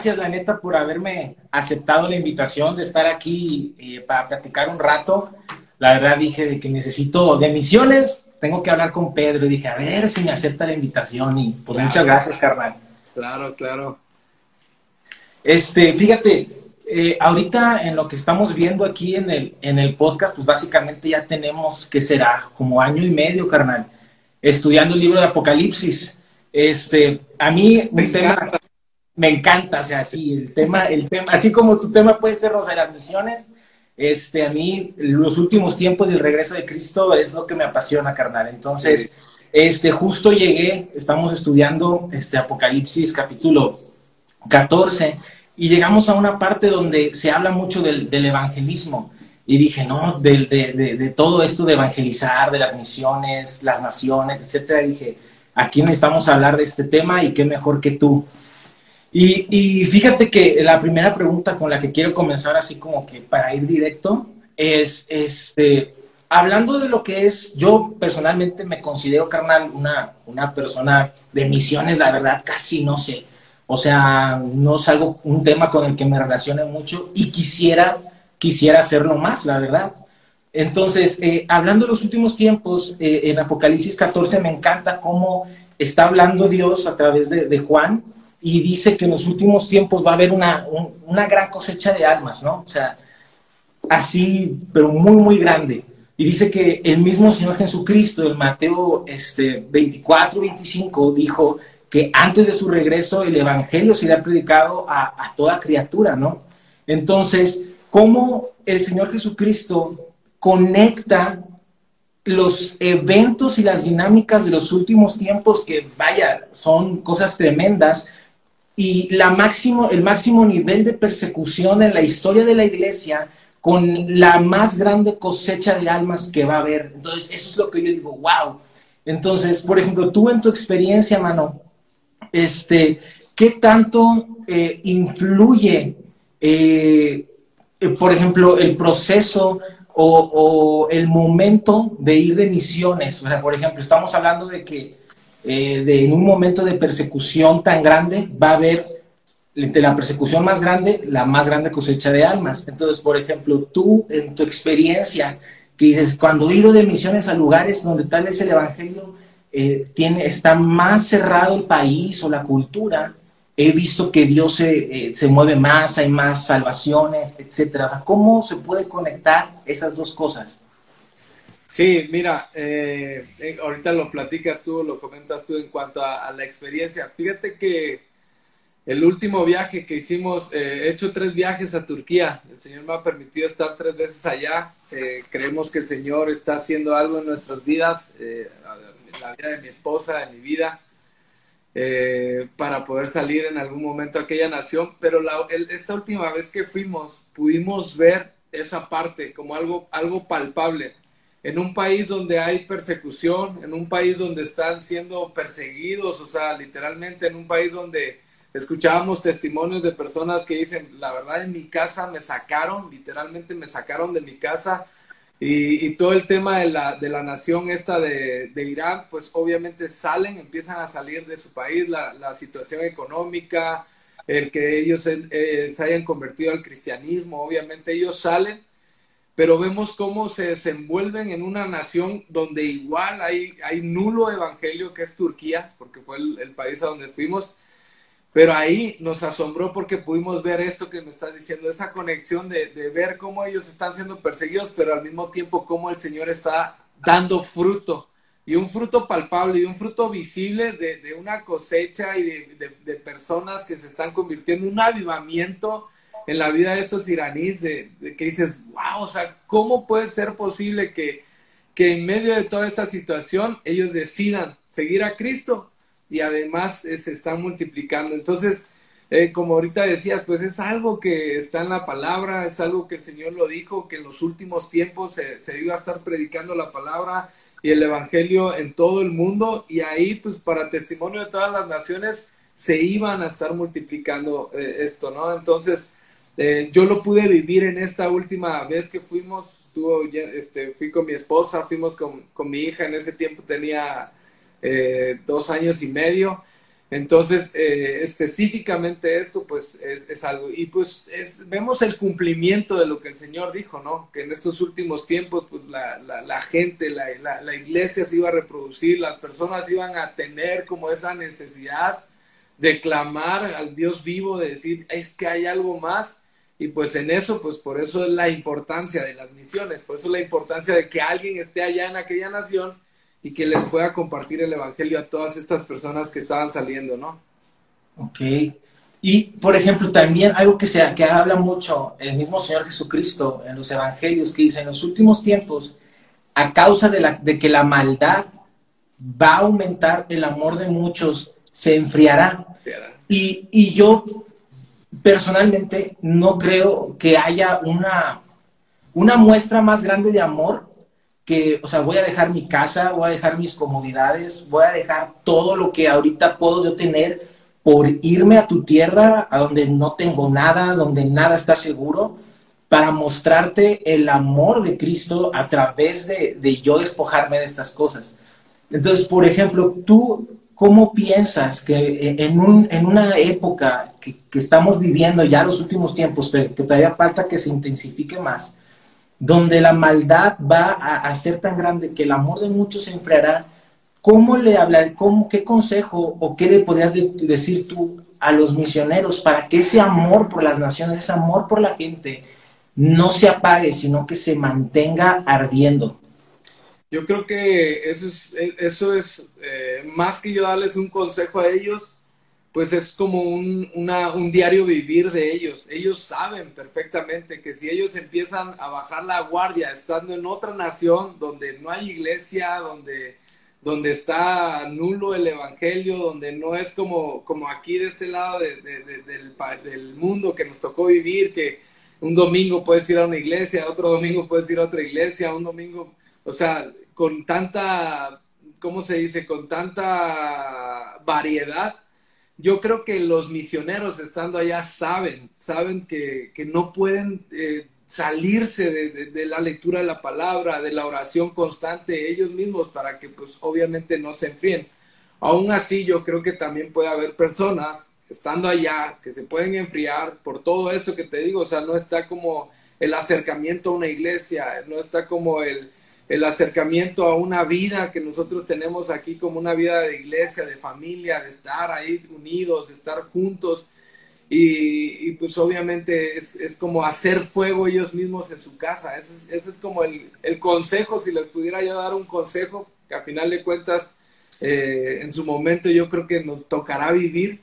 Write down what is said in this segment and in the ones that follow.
gracias, la neta, por haberme aceptado la invitación de estar aquí eh, para platicar un rato. La verdad dije de que necesito de misiones, tengo que hablar con Pedro y dije, a ver si me acepta la invitación y pues muchas gracias, carnal. Claro, claro. Este, fíjate, eh, ahorita en lo que estamos viendo aquí en el, en el podcast, pues básicamente ya tenemos, ¿qué será? Como año y medio, carnal, estudiando el libro de Apocalipsis. Este, a mí me tema me encanta, o sea, sí, el tema, el tema, así como tu tema puede ser los de las misiones, este, a mí los últimos tiempos del regreso de Cristo es lo que me apasiona, carnal. Entonces, este, justo llegué, estamos estudiando este Apocalipsis capítulo 14 y llegamos a una parte donde se habla mucho del, evangelismo. Y dije, no, de, de, de, todo esto de evangelizar, de las misiones, las naciones, etcétera. Dije, aquí necesitamos hablar de este tema y qué mejor que tú. Y, fíjate que la primera pregunta con la que quiero comenzar, así como que para ir directo, es, este, hablando de lo que es, yo personalmente me considero, carnal, una, una persona de misiones, la verdad, casi no sé. O sea, no es algo, un tema con el que me relacione mucho y quisiera, quisiera hacerlo más, la verdad. Entonces, eh, hablando de los últimos tiempos, eh, en Apocalipsis 14 me encanta cómo está hablando Dios a través de, Juan y dice que en los últimos tiempos va a haber una, una gran cosecha de almas, ¿no? O sea, así, pero muy, muy grande. Y dice que el mismo Señor Jesucristo, en Mateo este, 24, 25, dijo que antes de su regreso el Evangelio será predicado a, toda criatura, ¿no? Entonces, ¿cómo el Señor Jesucristo conecta los eventos y las dinámicas de los últimos tiempos que, vaya, son cosas tremendas, y la máximo, el máximo nivel de persecución en la historia de la iglesia con la más grande cosecha de almas que va a haber. Entonces, eso es lo que yo digo, wow. Entonces, por ejemplo, tú en tu experiencia, mano, este, ¿qué tanto eh, influye, eh, eh, por ejemplo, el proceso o, el momento de ir de misiones? O sea, por ejemplo, estamos hablando de que de, en un momento de persecución tan grande va a haber de la persecución más grande, la más grande cosecha de almas. Entonces, por ejemplo, tú en tu experiencia, que dices, cuando he ido de misiones a lugares donde tal vez el Evangelio eh, tiene, está más cerrado el país o la cultura, he visto que Dios se, eh, se mueve más, hay más salvaciones, etcétera. ¿Cómo se puede conectar esas dos cosas? Sí, mira, eh, ahorita lo platicas tú, lo comentas tú en cuanto a, la experiencia. Fíjate que el último viaje que hicimos, he hecho tres viajes a Turquía. El Señor me ha permitido estar tres veces allá. creemos que el Señor está haciendo algo en nuestras vidas la vida de mi esposa, de mi vida, eh, para poder salir en algún momento a aquella nación. Pero esta última vez que fuimos, pudimos ver esa parte como algo, algo palpable. En un país donde hay persecución, en un país donde están siendo perseguidos, o sea, literalmente en un país donde escuchábamos testimonios de personas que dicen, la verdad en mi casa me sacaron, literalmente me sacaron de mi casa y, todo el tema de la, de la nación esta de, de, Irán, pues obviamente salen, empiezan a salir de su país, la, la situación económica, el que ellos eh, se hayan convertido al cristianismo, obviamente ellos salen, pero vemos cómo se desenvuelven en una nación donde igual hay, hay nulo evangelio, que es Turquía, porque fue el, el país a donde fuimos, pero ahí nos asombró porque pudimos ver esto que me estás diciendo, esa conexión de, ver cómo ellos están siendo perseguidos, pero al mismo tiempo cómo el Señor está dando fruto, y un fruto palpable y un fruto visible de, una cosecha y de, personas que se están convirtiendo en un avivamiento en la vida de estos iraníes, de, que dices, wow, o sea, ¿cómo puede ser posible que, que en medio de toda esta situación ellos decidan seguir a Cristo? y además eh, se están multiplicando. Entonces, eh, como ahorita decías, pues es algo que está en la palabra, es algo que el Señor lo dijo, que en los últimos tiempos se, iba a estar predicando la palabra y el Evangelio en todo el mundo y ahí, pues para testimonio de todas las naciones, se iban a estar multiplicando eh, esto, ¿no? Entonces, yo lo pude vivir en esta última vez que fuimos, estuvo, este, fui con mi esposa, fuimos con, con mi hija, en ese tiempo tenía eh, dos años y medio. Entonces, eh, específicamente esto, pues es, algo. Y pues vemos el cumplimiento de lo que el Señor dijo, ¿no? Que en estos últimos tiempos, pues la, gente, la, la, iglesia se iba a reproducir, las personas iban a tener como esa necesidad de clamar al Dios vivo, de decir, es que hay algo más. Y pues en eso, pues por eso es la importancia de las misiones, por eso es la importancia de que alguien esté allá en aquella nación y que les pueda compartir el Evangelio a todas estas personas que estaban saliendo, ¿no? Ok. Y, por ejemplo, también algo que, se, que habla mucho el mismo Señor Jesucristo en los Evangelios, que dice, en los últimos tiempos, a causa de, la, de que la maldad va a aumentar, el amor de muchos se enfriará. Y, yo personalmente no creo que haya una, una muestra más grande de amor que, o sea, voy a dejar mi casa, voy a dejar mis comodidades, voy a dejar todo lo que ahorita puedo yo tener por irme a tu tierra, a donde no tengo nada, donde nada está seguro, para mostrarte el amor de Cristo a través de, yo despojarme de estas cosas. Entonces, por ejemplo, tú, ¿cómo piensas que en, un, en una época que, que, estamos viviendo ya los últimos tiempos, pero que todavía falta que se intensifique más, donde la maldad va a, ser tan grande que el amor de muchos se enfriará, ¿cómo le hablar, cómo, qué consejo o qué le podrías decir tú a los misioneros para que ese amor por las naciones, ese amor por la gente, no se apague, sino que se mantenga ardiendo? Yo creo que eso es, eso es eh, más que yo darles un consejo a ellos, pues es como un, un, diario vivir de ellos. Ellos saben perfectamente que si ellos empiezan a bajar la guardia estando en otra nación donde no hay iglesia, donde, donde está nulo el evangelio, donde no es como, como aquí de este lado del, del mundo que nos tocó vivir, que un domingo puedes ir a una iglesia, otro domingo puedes ir a otra iglesia, un domingo, o sea, con tanta, ¿cómo se dice? Con tanta variedad yo creo que los misioneros estando allá saben, saben que, no pueden eh, salirse de, la lectura de la palabra, de la oración constante ellos mismos para que pues obviamente no se enfríen. Aún así yo creo que también puede haber personas estando allá que se pueden enfriar por todo eso que te digo, o sea, no está como el acercamiento a una iglesia, no está como el, el acercamiento a una vida que nosotros tenemos aquí como una vida de iglesia, de familia, de estar ahí unidos, de estar juntos. Y, pues obviamente es, como hacer fuego ellos mismos en su casa. Ese es, es como el, consejo, si les pudiera yo dar un consejo, que a final de cuentas eh, en su momento yo creo que nos tocará vivir,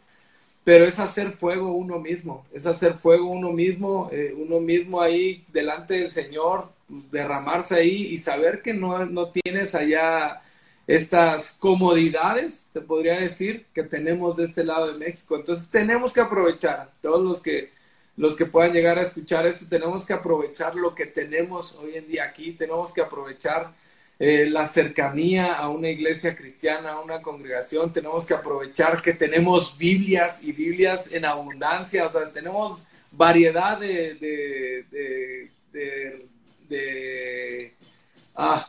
pero es hacer fuego uno mismo, es hacer fuego uno mismo, eh, uno mismo ahí delante del Señor, derramarse ahí y saber que no, no tienes allá estas comodidades, se podría decir, que tenemos de este lado de México. Entonces tenemos que aprovechar, todos los que, los que puedan llegar a escuchar esto, tenemos que aprovechar lo que tenemos hoy en día aquí, tenemos que aprovechar eh, la cercanía a una iglesia cristiana, a una congregación, tenemos que aprovechar que tenemos Biblias y Biblias en abundancia, o sea, tenemos variedad de, ah,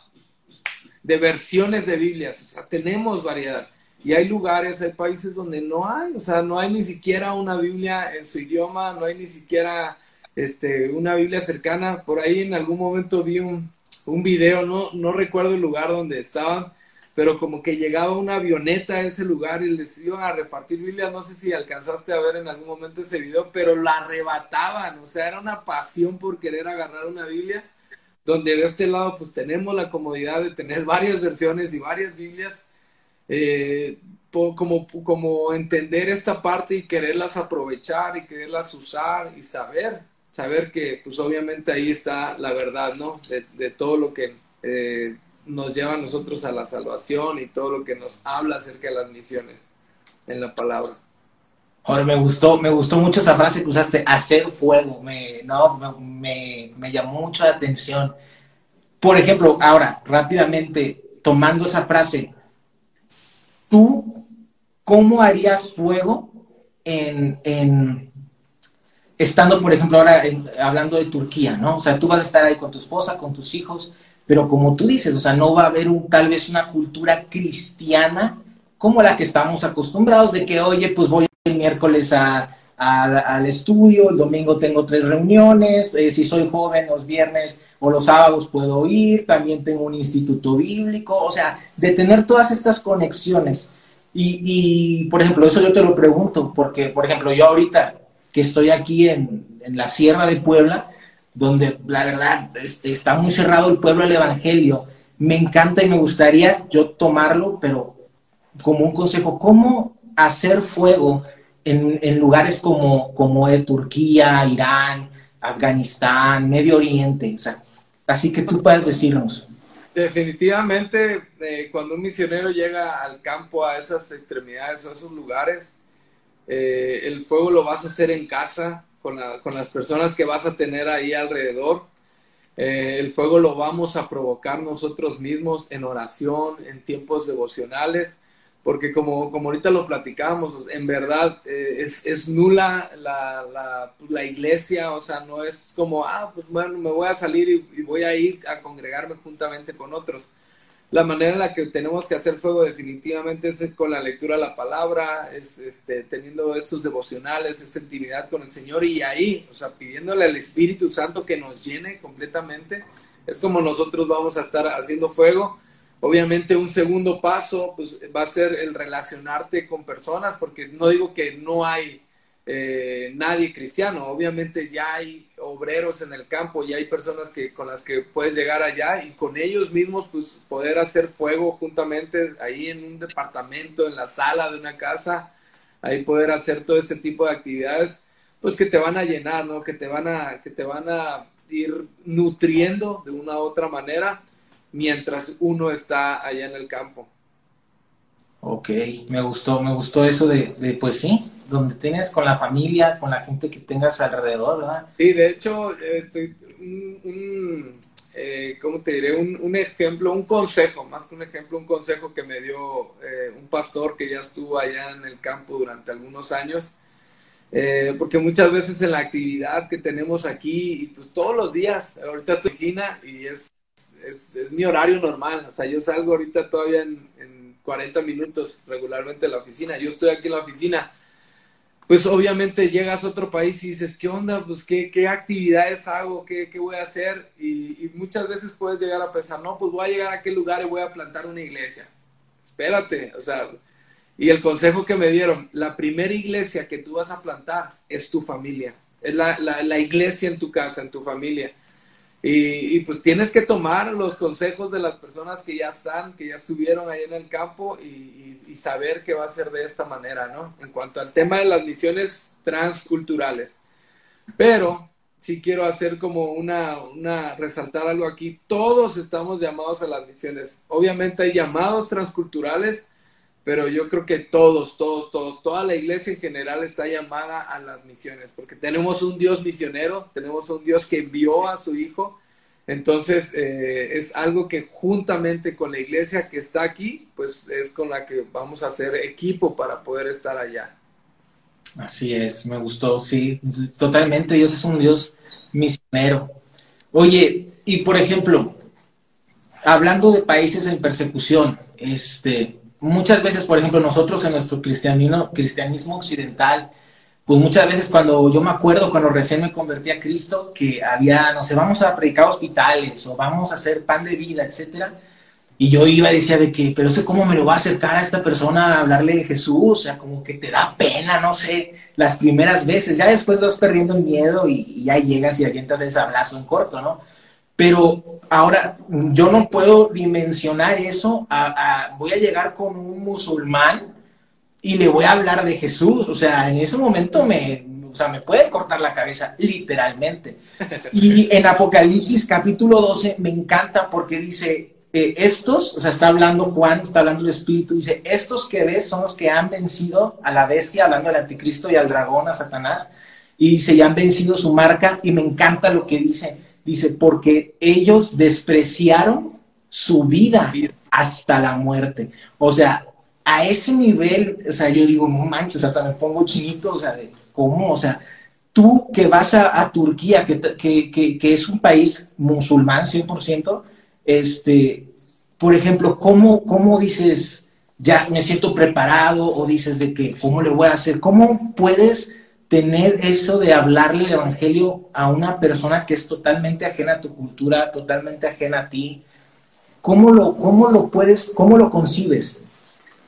de versiones de Biblias, o sea, tenemos variedad. Y hay lugares, hay países donde no hay, o sea, no hay ni siquiera una Biblia en su idioma, no hay ni siquiera este, una Biblia cercana. Por ahí en algún momento vi un, un video, no, no recuerdo el lugar donde estaban, pero como que llegaba una avioneta a ese lugar y les iban a repartir Biblias. No sé si alcanzaste a ver en algún momento ese video, pero la arrebataban, o sea, era una pasión por querer agarrar una Biblia donde de este lado pues tenemos la comodidad de tener varias versiones y varias Biblias, eh, como, como entender esta parte y quererlas aprovechar y quererlas usar y saber, saber que pues obviamente ahí está la verdad, ¿no? De, todo lo que eh, nos lleva a nosotros a la salvación y todo lo que nos habla acerca de las misiones en la palabra. Ahora me gustó, me gustó mucho esa frase que usaste, hacer fuego. Me, no, me, me, llamó mucho la atención. Por ejemplo, ahora, rápidamente, tomando esa frase, ¿tú cómo harías fuego en, en estando, por ejemplo, ahora hablando de Turquía, ¿no? O sea, tú vas a estar ahí con tu esposa, con tus hijos, pero como tú dices, o sea, no va a haber un, tal vez una cultura cristiana como la que estamos acostumbrados de que, oye, pues voy miércoles al estudio, el domingo tengo tres reuniones, eh, si soy joven los viernes o los sábados puedo ir, también tengo un instituto bíblico, o sea, de tener todas estas conexiones. Y, y, por ejemplo, eso yo te lo pregunto, porque, por ejemplo, yo ahorita que estoy aquí en, en la Sierra de Puebla, donde la verdad este, está muy cerrado el pueblo al Evangelio, me encanta y me gustaría yo tomarlo, pero como un consejo, ¿cómo hacer fuego en, lugares como, como de Turquía, Irán, Afganistán, Medio Oriente? O sea, así que tú puedes decirnos. Definitivamente, eh, cuando un misionero llega al campo, a esas extremidades o esos lugares, eh, el fuego lo vas a hacer en casa, con, con, las personas que vas a tener ahí alrededor. Eh, el fuego lo vamos a provocar nosotros mismos en oración, en tiempos devocionales, porque como, como ahorita lo platicamos, en verdad eh, es, es, nula la, la, la, iglesia, o sea, no es como, ah, pues bueno, me voy a salir y, y voy a ir a congregarme juntamente con otros la manera en la que tenemos que hacer fuego definitivamente es con la lectura de la palabra, es este, teniendo estos devocionales, esta intimidad con el Señor y ahí, o sea, pidiéndole al Espíritu Santo que nos llene completamente, es como nosotros vamos a estar haciendo fuego. Obviamente un segundo paso pues, va a ser el relacionarte con personas, porque no digo que no hay eh, nadie cristiano. Obviamente ya hay obreros en el campo, y hay personas que, con las que puedes llegar allá y con ellos mismos pues poder hacer fuego juntamente ahí en un departamento, en la sala de una casa, ahí poder hacer todo ese tipo de actividades, pues que te van a llenar, ¿no? Que te van a, que te van a ir nutriendo de una u otra manera mientras uno está allá en el campo. Ok, me gustó, me gustó eso de, de pues sí, donde tengas con la familia, con la gente que tengas alrededor, ¿verdad? Sí, de hecho, este, un, eh, ¿cómo te diré? Un, ejemplo, un consejo, más que un ejemplo, un consejo que me dio eh, un pastor que ya estuvo allá en el campo durante algunos años. Eh, porque muchas veces en la actividad que tenemos aquí, y pues todos los días, ahorita estoy en oficina y es, es, mi horario normal, o sea, yo salgo ahorita todavía en, en 40 minutos regularmente de la oficina, yo estoy aquí en la oficina, pues obviamente llegas a otro país y dices, ¿qué onda? Pues qué, qué actividades hago, ¿Qué, qué voy a hacer. Y, muchas veces puedes llegar a pensar, no, pues voy a llegar a aquel lugar y voy a plantar una iglesia. Espérate, o sea, y el consejo que me dieron, la primera iglesia que tú vas a plantar es tu familia, es la, la, la iglesia en tu casa, en tu familia. Y, pues tienes que tomar los consejos de las personas que ya están, que ya estuvieron ahí en el campo y, saber qué va a ser de esta manera, ¿no? En cuanto al tema de las misiones transculturales. Pero sí quiero hacer como una, una, resaltar algo aquí. Todos estamos llamados a las misiones. Obviamente hay llamados transculturales, pero yo creo que todos, todos, todos, toda la iglesia en general está llamada a las misiones, porque tenemos un Dios misionero, tenemos un Dios que envió a su Hijo, entonces eh, es algo que juntamente con la iglesia que está aquí, pues es con la que vamos a hacer equipo para poder estar allá. Así es, me gustó, sí, totalmente, Dios es un Dios misionero. Oye, y por ejemplo, hablando de países en persecución, este, muchas veces, por ejemplo, nosotros en nuestro cristianismo, cristianismo occidental, pues muchas veces cuando yo me acuerdo, cuando recién me convertí a Cristo, que había, no sé, vamos a predicar hospitales o vamos a hacer pan de vida, etcétera. Y yo iba y decía de que, pero sé cómo me lo va a acercar a esta persona a hablarle de Jesús, o sea, como que te da pena, no sé, las primeras veces, ya después vas perdiendo el miedo y, y ya llegas y avientas ese abrazo en corto, ¿no? Pero ahora yo no puedo dimensionar eso. A, voy a llegar con un musulmán y le voy a hablar de Jesús. O sea, en ese momento me, o sea, me puede cortar la cabeza, literalmente. Y en Apocalipsis capítulo 12 me encanta porque dice, eh, estos, o sea, está hablando Juan, está hablando el Espíritu, dice, estos que ves son los que han vencido a la bestia, hablando del anticristo y al dragón, a Satanás, y dice, ya han vencido su marca, y me encanta lo que dice Dice, porque ellos despreciaron su vida hasta la muerte. O sea, a ese nivel, o sea, yo digo, no manches, hasta me pongo chinito, o sea, de cómo, o sea, tú que vas a, Turquía, que, que, que, es un país musulmán 100%, este, por ejemplo, ¿cómo, cómo dices, ya me siento preparado o dices de que, ¿cómo le voy a hacer? ¿Cómo puedes tener eso de hablarle el Evangelio a una persona que es totalmente ajena a tu cultura, totalmente ajena a ti? ¿Cómo lo, cómo lo puedes, cómo lo concibes?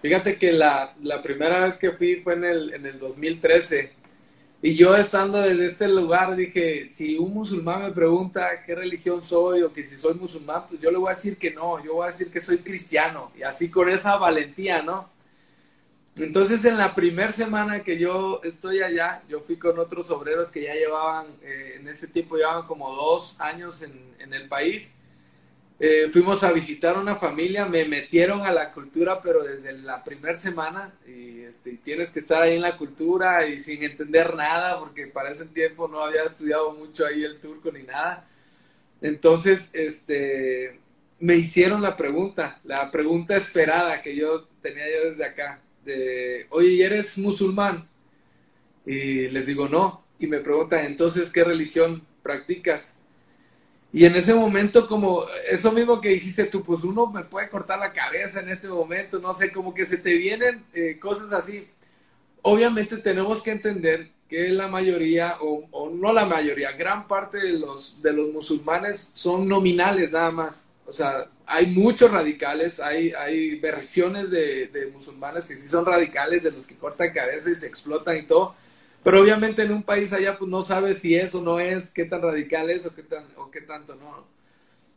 Fíjate que la, la primera vez que fui fue en el, en el 2013 y yo estando desde este lugar dije, si un musulmán me pregunta qué religión soy o que si soy musulmán, pues yo le voy a decir que no, yo voy a decir que soy cristiano y así con esa valentía, ¿no? Entonces en la primera semana que yo estoy allá, yo fui con otros obreros que ya llevaban, eh, en ese tiempo llevaban como dos años en, el país eh, fuimos a visitar una familia, me metieron a la cultura, pero desde la primera semana, y este, tienes que estar ahí en la cultura y sin entender nada, porque para ese tiempo no había estudiado mucho ahí el turco ni nada. Entonces, este, me hicieron la pregunta, la pregunta esperada que yo tenía yo desde acá, de, oye, ¿eres musulmán? Y les digo, no. Y me preguntan, entonces, ¿qué religión practicas? Y en ese momento, como eso mismo que dijiste tú, pues uno me puede cortar la cabeza en este momento, no sé, como que se te vienen eh, cosas así. Obviamente tenemos que entender que la mayoría, o, no la mayoría, gran parte de los, de los musulmanes son nominales nada más. O sea, hay muchos radicales, hay, hay versiones de, de musulmanes que sí son radicales, de los que cortan cabeza y se explotan y todo pero obviamente en un país allá pues no sabes si eso no es, qué tan radical es o qué, tan, o qué tanto no.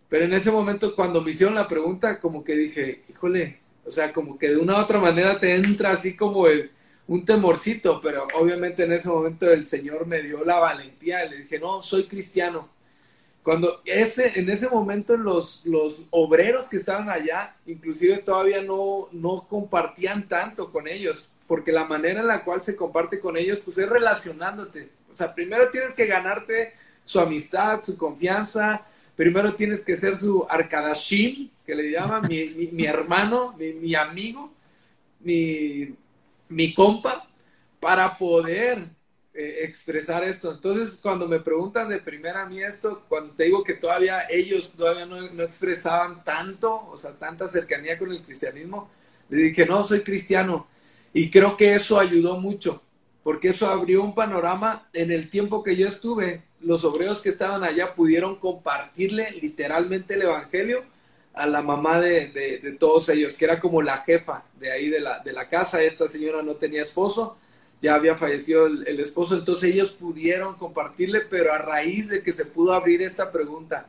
Pero en ese momento cuando me hicieron la pregunta, como que dije, híjole, o sea, como que de una u otra manera te entra así como el, un temorcito, pero obviamente en ese momento el Señor me dio la valentía, le dije, no, soy cristiano. Cuando ese, en ese momento los, los obreros que estaban allá, inclusive todavía no, no compartían tanto con ellos, porque la manera en la cual se comparte con ellos, pues es relacionándote. O sea, primero tienes que ganarte su amistad, su confianza, primero tienes que ser su arkadashim, que le llaman mi, hermano, mi, amigo, mi, mi, compa, para poder eh, expresar esto. Entonces, cuando me preguntan de primera a mí esto, cuando te digo que todavía ellos todavía no, no expresaban tanto, o sea, tanta cercanía con el cristianismo, le dije, no, soy cristiano y creo que eso ayudó mucho, porque eso abrió un panorama. En el tiempo que yo estuve, los obreros que estaban allá pudieron compartirle literalmente el Evangelio a la mamá de, todos ellos, que era como la jefa de ahí de la, de la casa. Esta señora no tenía esposo, ya había fallecido el esposo, entonces ellos pudieron compartirle, pero a raíz de que se pudo abrir esta pregunta,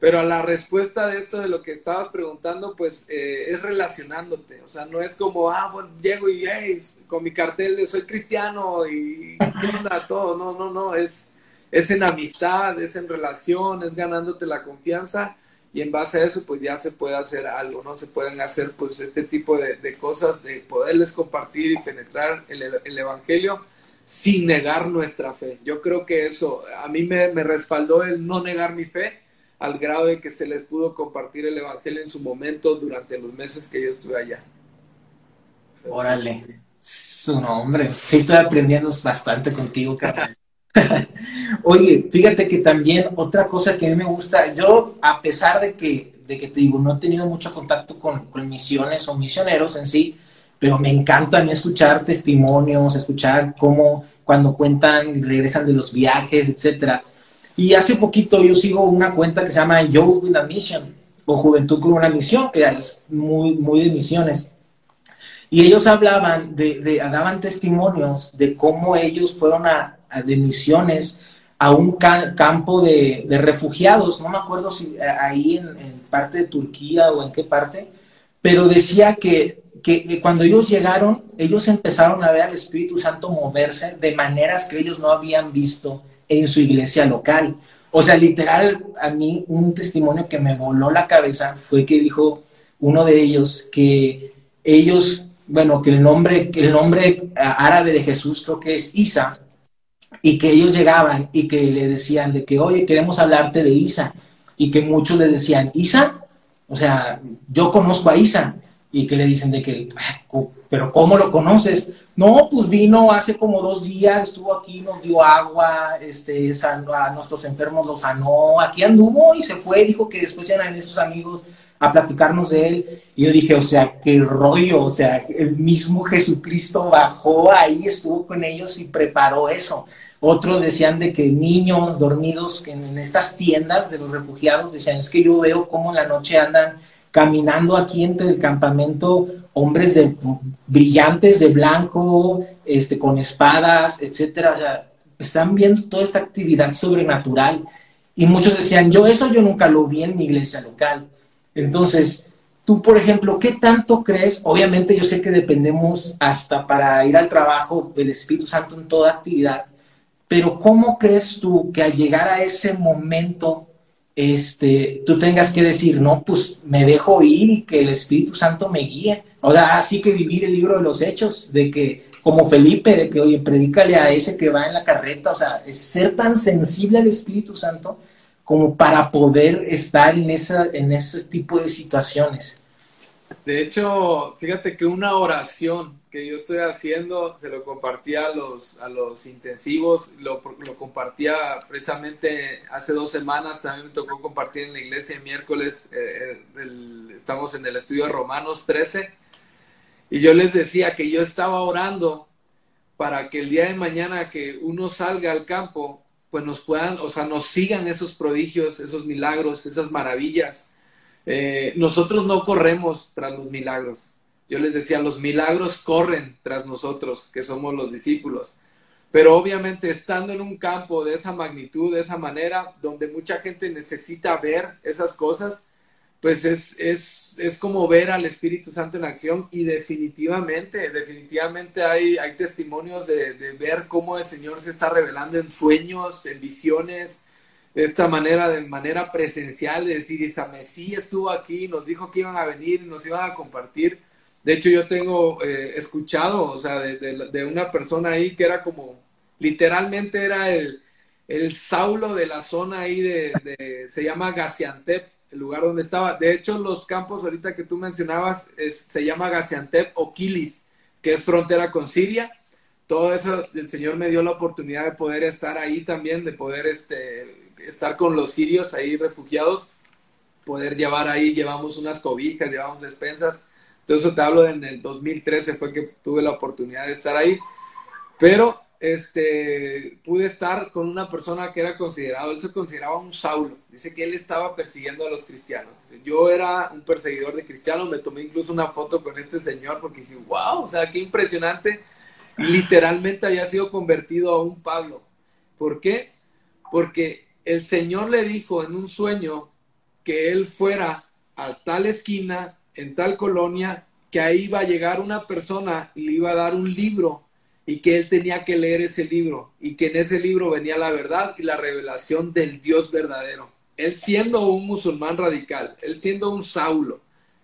pero a la respuesta de esto de lo que estabas preguntando, pues eh, es relacionándote. O sea, no es como, ah, bueno, llego y hey, con mi cartel de soy cristiano y onda, todo. No, no, no. Es, es en amistad, es en relación, es ganándote la confianza. Y en base a eso, pues ya se puede hacer algo, ¿no? Se pueden hacer, pues, este tipo de, de cosas, de poderles compartir y penetrar el, el, Evangelio sin negar nuestra fe. Yo creo que eso, a mí me, me respaldó el no negar mi fe al grado de que se les pudo compartir el Evangelio en su momento durante los meses que yo estuve allá. Órale, su nombre. Sí, estoy aprendiendo bastante contigo, carnal. Oye, fíjate que también otra cosa que a mí me gusta, yo a pesar de que, de que te digo, no he tenido mucho contacto con, con misiones o misioneros en sí, pero me encanta a mí escuchar testimonios, escuchar cómo cuando cuentan y regresan de los viajes, etcétera. Y hace poquito yo sigo una cuenta que se llama Youth with a Mission, o Juventud con una Misión, que es muy, muy de misiones. Y ellos hablaban, de, daban testimonios de cómo ellos fueron a, de misiones a un campo de, refugiados, no me acuerdo si ahí en, parte de Turquía o en qué parte, pero decía que, que, cuando ellos llegaron, ellos empezaron a ver al Espíritu Santo moverse de maneras que ellos no habían visto en su iglesia local. O sea, literal, a mí un testimonio que me voló la cabeza fue que dijo uno de ellos que ellos, bueno, que el nombre, que el nombre árabe de Jesús creo que es Isa, y que ellos llegaban y que le decían de que, oye, queremos hablarte de Isa, y que muchos le decían, Isa, o sea, yo conozco a Isa, y que le dicen de que, pero ¿cómo lo conoces? No, pues vino hace como dos días, estuvo aquí, nos dio agua, este, a nuestros enfermos los sanó, aquí anduvo y se fue, dijo que después eran esos amigos a platicarnos de él. Y yo dije, o sea, qué rollo, o sea, el mismo Jesucristo bajó ahí, estuvo con ellos y preparó eso. Otros decían de que niños dormidos en estas tiendas de los refugiados decían, es que yo veo cómo en la noche andan caminando aquí entre el campamento hombres de, brillantes de blanco, este, con espadas, etcétera. O sea, están viendo toda esta actividad sobrenatural. Y muchos decían, yo eso yo nunca lo vi en mi iglesia local. Entonces, tú, por ejemplo, ¿qué tanto crees? Obviamente yo sé que dependemos hasta para ir al trabajo del Espíritu Santo en toda actividad, pero ¿cómo crees tú que al llegar a ese momento, este, tú tengas que decir, no, pues me dejo ir y que el Espíritu Santo me guíe? O sea, así que vivir el libro de los hechos, de que, como Felipe, de que, oye, predícale a ese que va en la carreta, o sea, ser tan sensible al Espíritu Santo como para poder estar en, esa, en ese tipo de situaciones. De hecho, fíjate que una oración que yo estoy haciendo, se lo compartía a los, a los intensivos, lo, lo compartía precisamente hace dos semanas, también me tocó compartir en la iglesia el miércoles, eh, estamos en el estudio de Romanos 13, y yo les decía que yo estaba orando para que el día de mañana que uno salga al campo, pues nos puedan, o sea, nos sigan esos prodigios, esos milagros, esas maravillas. Eh, nosotros no corremos tras los milagros. Yo les decía, los milagros corren tras nosotros, que somos los discípulos. Pero obviamente estando en un campo de esa magnitud, de esa manera, donde mucha gente necesita ver esas cosas, pues es, es, es, como ver al Espíritu Santo en acción y definitivamente, definitivamente hay, hay testimonios de, de, ver cómo el Señor se está revelando en sueños, en visiones, de esta manera, de manera presencial, de decir, Isa Mesías estuvo aquí, nos dijo que iban a venir, nos iban a compartir. De hecho, yo tengo eh, escuchado, o sea, de, de, de, una persona ahí que era como, literalmente era el, el Saulo de la zona ahí de, se llama Gaziantep el lugar donde estaba. De hecho, los campos ahorita que tú mencionabas se llama Gaziantep o Kilis, que es frontera con Siria. Todo eso, el Señor me dio la oportunidad de poder estar ahí también, de poder este, estar con los sirios ahí refugiados, poder llevar ahí, llevamos unas cobijas, llevamos despensas. Entonces, te hablo en el 2013 fue que tuve la oportunidad de estar ahí. Pero este, pude estar con una persona que era considerado, él se consideraba un Saulo, dice que él estaba persiguiendo a los cristianos. Yo era un perseguidor de cristianos, me tomé incluso una foto con este señor porque dije, wow, o sea, qué impresionante. literalmente había sido convertido a un Pablo. ¿Por qué? Porque el Señor le dijo en un sueño que él fuera a tal esquina, en tal colonia, que ahí iba a llegar una persona y le iba a dar un libro y que él tenía que leer ese libro y que en ese libro venía la verdad y la revelación del Dios verdadero. Él siendo un musulmán radical, él siendo un Saulo.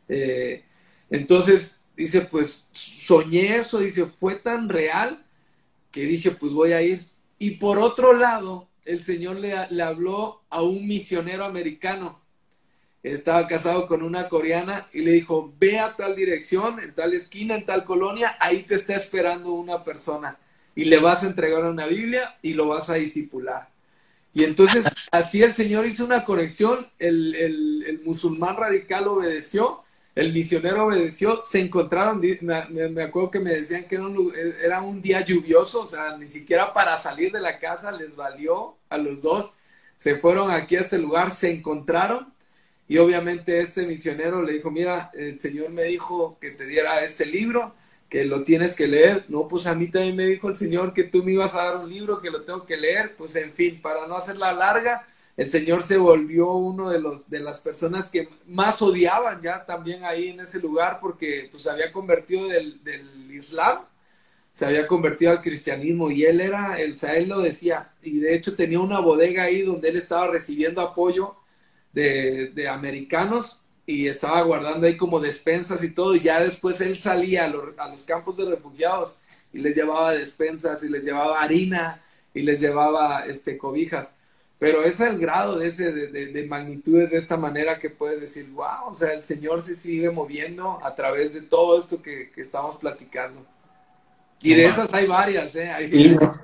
Eh, entonces dice, pues soñé eso, dice, fue tan real que dije, pues voy a ir. Y por otro lado, el Señor le, le habló a un misionero americano estaba casado con una coreana y le dijo, ve a tal dirección, en tal esquina, en tal colonia, ahí te está esperando una persona y le vas a entregar una Biblia y lo vas a disipular. Y entonces así el Señor hizo una conexión, el, el, musulmán radical obedeció, el misionero obedeció, se encontraron, me, me acuerdo que me decían que era un, era un día lluvioso, o sea, ni siquiera para salir de la casa les valió a los dos, se fueron aquí a este lugar, se encontraron y obviamente este misionero le dijo, mira, el Señor me dijo que te diera este libro, que lo tienes que leer. No, pues a mí también me dijo el Señor que tú me ibas a dar un libro, que lo tengo que leer. Pues en fin, para no hacerla larga, el Señor se volvió uno de, los, de las personas que más odiaban ya también ahí en ese lugar porque pues se había convertido del, del Islam, se había convertido al cristianismo y él era, el, o él lo decía, y de hecho tenía una bodega ahí donde él estaba recibiendo apoyo de, americanos y estaba guardando ahí como despensas y todo, y ya después él salía a, los campos de refugiados y les llevaba despensas y les llevaba harina y les llevaba este, cobijas. Pero ese es el grado de, ese, de, de, magnitudes de esta manera que puedes decir, wow, o sea, el Señor se sigue moviendo a través de todo esto que, estamos platicando. Y de esas hay varias, ¿eh? Hay No,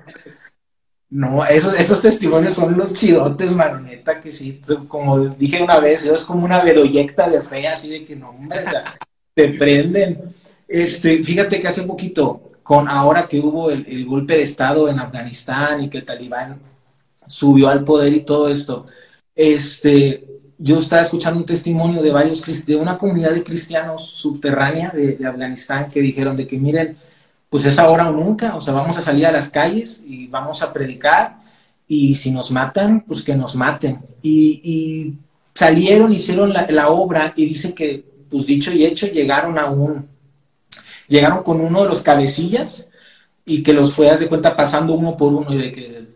esos, esos testimonios son los chidotes, mano, neta, que sí, como dije una vez, es como una vedoyecta de fe, así de que no, hombre, te prenden. Este, fíjate que hace poquito, con ahora que hubo el, golpe de Estado en Afganistán y que el talibán subió al poder y todo esto, este, yo estaba escuchando un testimonio de varios, de una comunidad de cristianos subterránea de, de Afganistán que dijeron de que miren, pues es ahora o nunca, o sea, vamos a salir a las calles y vamos a predicar y si nos matan, pues que nos maten. Y, salieron, hicieron la, obra y dice que, pues dicho y hecho, llegaron a un, llegaron con uno de los cabecillas y que los fue, de cuenta, pasando uno por uno y de que,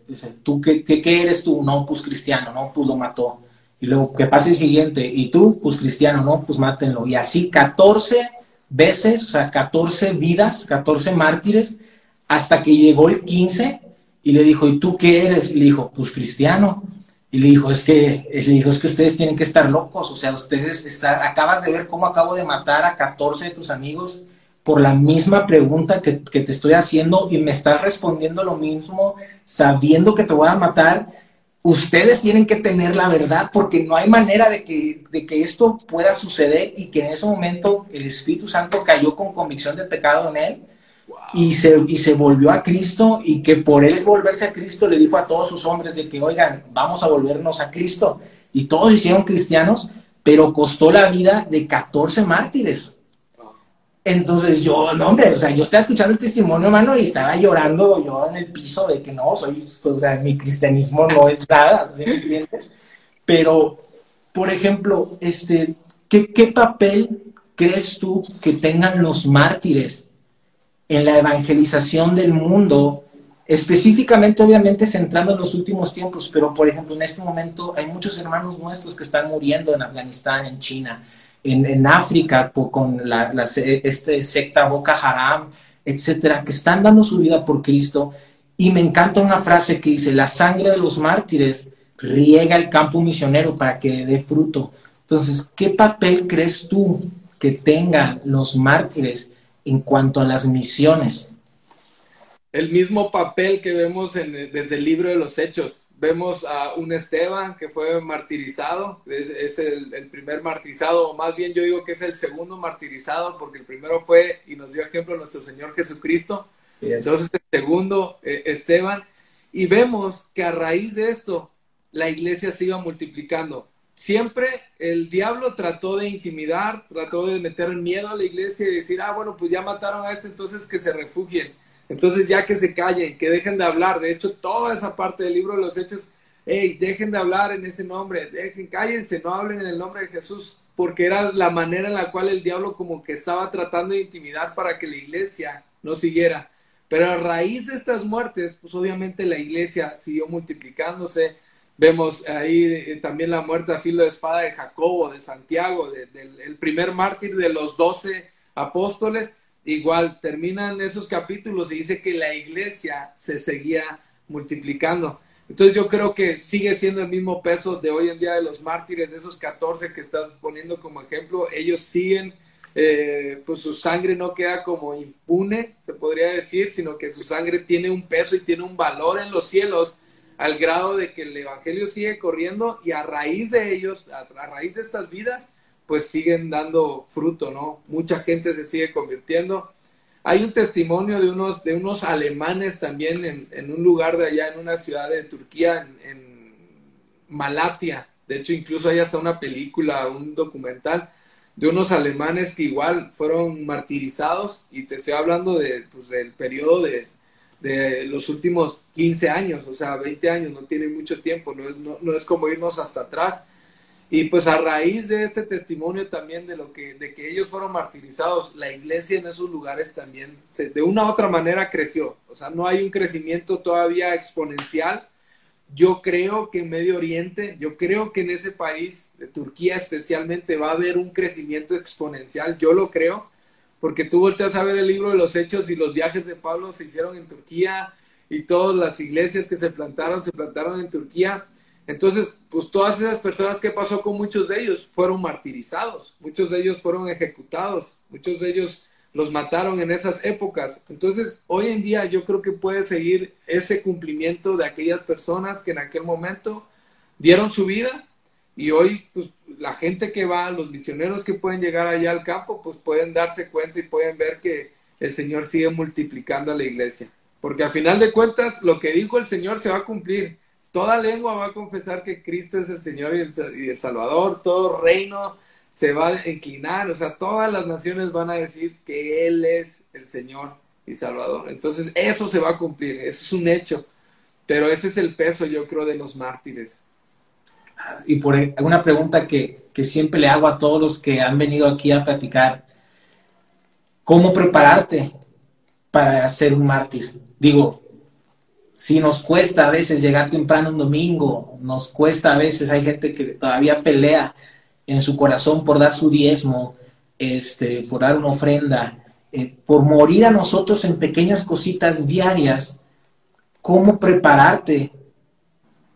¿tú qué, qué, eres tú? No, pues cristiano, no, pues lo mató. Y luego que pase el siguiente, y tú, pues cristiano, no, pues mátenlo. Y así 14 veces, o sea, 14 vidas, 14 mártires, hasta que llegó el 15 y le dijo, ¿y tú qué eres? Y le dijo, pues cristiano. Y le dijo, es que, le dijo, es que ustedes tienen que estar locos, o sea, ustedes está, acabas de ver cómo acabo de matar a 14 de tus amigos por la misma pregunta que, que te estoy haciendo y me estás respondiendo lo mismo sabiendo que te voy a matar ustedes tienen que tener la verdad porque no hay manera de que, de que esto pueda suceder y que en ese momento el Espíritu Santo cayó con convicción de pecado en él y, se, y se volvió a Cristo y que por él volverse a Cristo le dijo a todos sus hombres de que, oigan, vamos a volvernos a Cristo. Y todos hicieron cristianos, pero costó la vida de 14 mártires. Entonces yo, no hombre, o sea, yo estaba escuchando el testimonio, hermano, y estaba llorando yo en el piso de que no, soy, o sea, mi cristianismo no es nada, ¿sí me entiendes? Pero, por ejemplo, este, ¿qué, ¿qué papel crees tú que tengan los mártires en la evangelización del mundo específicamente obviamente centrando en los últimos tiempos, pero por ejemplo en este momento hay muchos hermanos nuestros que están muriendo en Afganistán, en China, en, África con la, este secta Boca Haram, etcétera, que están dando su vida por Cristo. Y me encanta una frase que dice: La sangre de los mártires riega el campo misionero para que dé fruto. Entonces, ¿qué papel crees tú que tengan los mártires en cuanto a las misiones? El mismo papel que vemos desde el libro de los Hechos vemos a un Esteban que fue martirizado, es, el, primer martirizado, o más bien yo digo que es el segundo martirizado, porque el primero fue y nos dio ejemplo nuestro Señor Jesucristo, entonces el segundo eh, Esteban, y vemos que a raíz de esto la iglesia se iba multiplicando. Siempre el diablo trató de intimidar, trató de meter miedo a la iglesia y decir, ah, bueno, pues ya mataron a este, entonces que se refugien entonces ya que se callen, que dejen de hablar. De hecho, toda esa parte del libro de los hechos, hey, dejen de hablar en ese nombre, dejen, cállense, no hablen en el nombre de Jesús, porque era la manera en la cual el diablo como que estaba tratando de intimidar para que la iglesia no siguiera. Pero a raíz de estas muertes, pues obviamente la iglesia siguió multiplicándose. Vemos ahí eh, también la muerte a filo de espada de Jacobo, de Santiago, del primer mártir de los doce apóstoles igual terminan esos capítulos y dice que la iglesia se seguía multiplicando. Entonces yo creo que sigue siendo el mismo peso de hoy en día de los mártires, de esos 14 que estás poniendo como ejemplo, ellos siguen, eh, pues su sangre no queda como impune, se podría decir, sino que su sangre tiene un peso y tiene un valor en los cielos al grado de que el Evangelio sigue corriendo y a raíz de ellos, a raíz de estas vidas, pues siguen dando fruto, ¿no? Mucha gente se sigue convirtiendo. Hay un testimonio de unos, de unos alemanes también en, un lugar de allá, en una ciudad de Turquía, en, Malatia. De hecho, incluso hay hasta una película, un documental de unos alemanes que igual fueron martirizados y te estoy hablando de, pues, del periodo de, de, los últimos 15 años, o sea, 20 años, no tiene mucho tiempo, no es, no es como irnos hasta atrás y pues a raíz de este testimonio también de lo que, de que ellos fueron martirizados, la iglesia en esos lugares también se, de una u otra manera creció. O sea, no hay un crecimiento todavía exponencial. Yo creo que en Medio Oriente, yo creo que en ese país, de Turquía especialmente, va a haber un crecimiento exponencial. Yo lo creo, porque tú volteas a ver el libro de los hechos y los viajes de Pablo se hicieron en Turquía y todas las iglesias que se plantaron, se plantaron en Turquía entonces, pues todas esas personas que pasó con muchos de ellos fueron martirizados, muchos de ellos fueron ejecutados, muchos de ellos los mataron en esas épocas. Entonces, hoy en día yo creo que puede seguir ese cumplimiento de aquellas personas que en aquel momento dieron su vida y hoy pues la gente que va, los misioneros que pueden llegar allá al campo, pues pueden darse cuenta y pueden ver que el Señor sigue multiplicando a la iglesia. Porque al final de cuentas, lo que dijo el Señor se va a cumplir. Toda lengua va a confesar que Cristo es el Señor y el, Salvador, todo reino se va a inclinar, o sea, todas las naciones van a decir que Él es el Señor y Salvador. Entonces, eso se va a cumplir, eso es un hecho. Pero ese es el peso, yo creo, de los mártires. Y por una pregunta que, que siempre le hago a todos los que han venido aquí a platicar, ¿cómo prepararte para ser un mártir? Digo, si nos cuesta a veces llegar temprano un domingo, nos cuesta a veces, hay gente que todavía pelea en su corazón por dar su diezmo, este, por dar una ofrenda, eh, por morir a nosotros en pequeñas cositas diarias, ¿cómo prepararte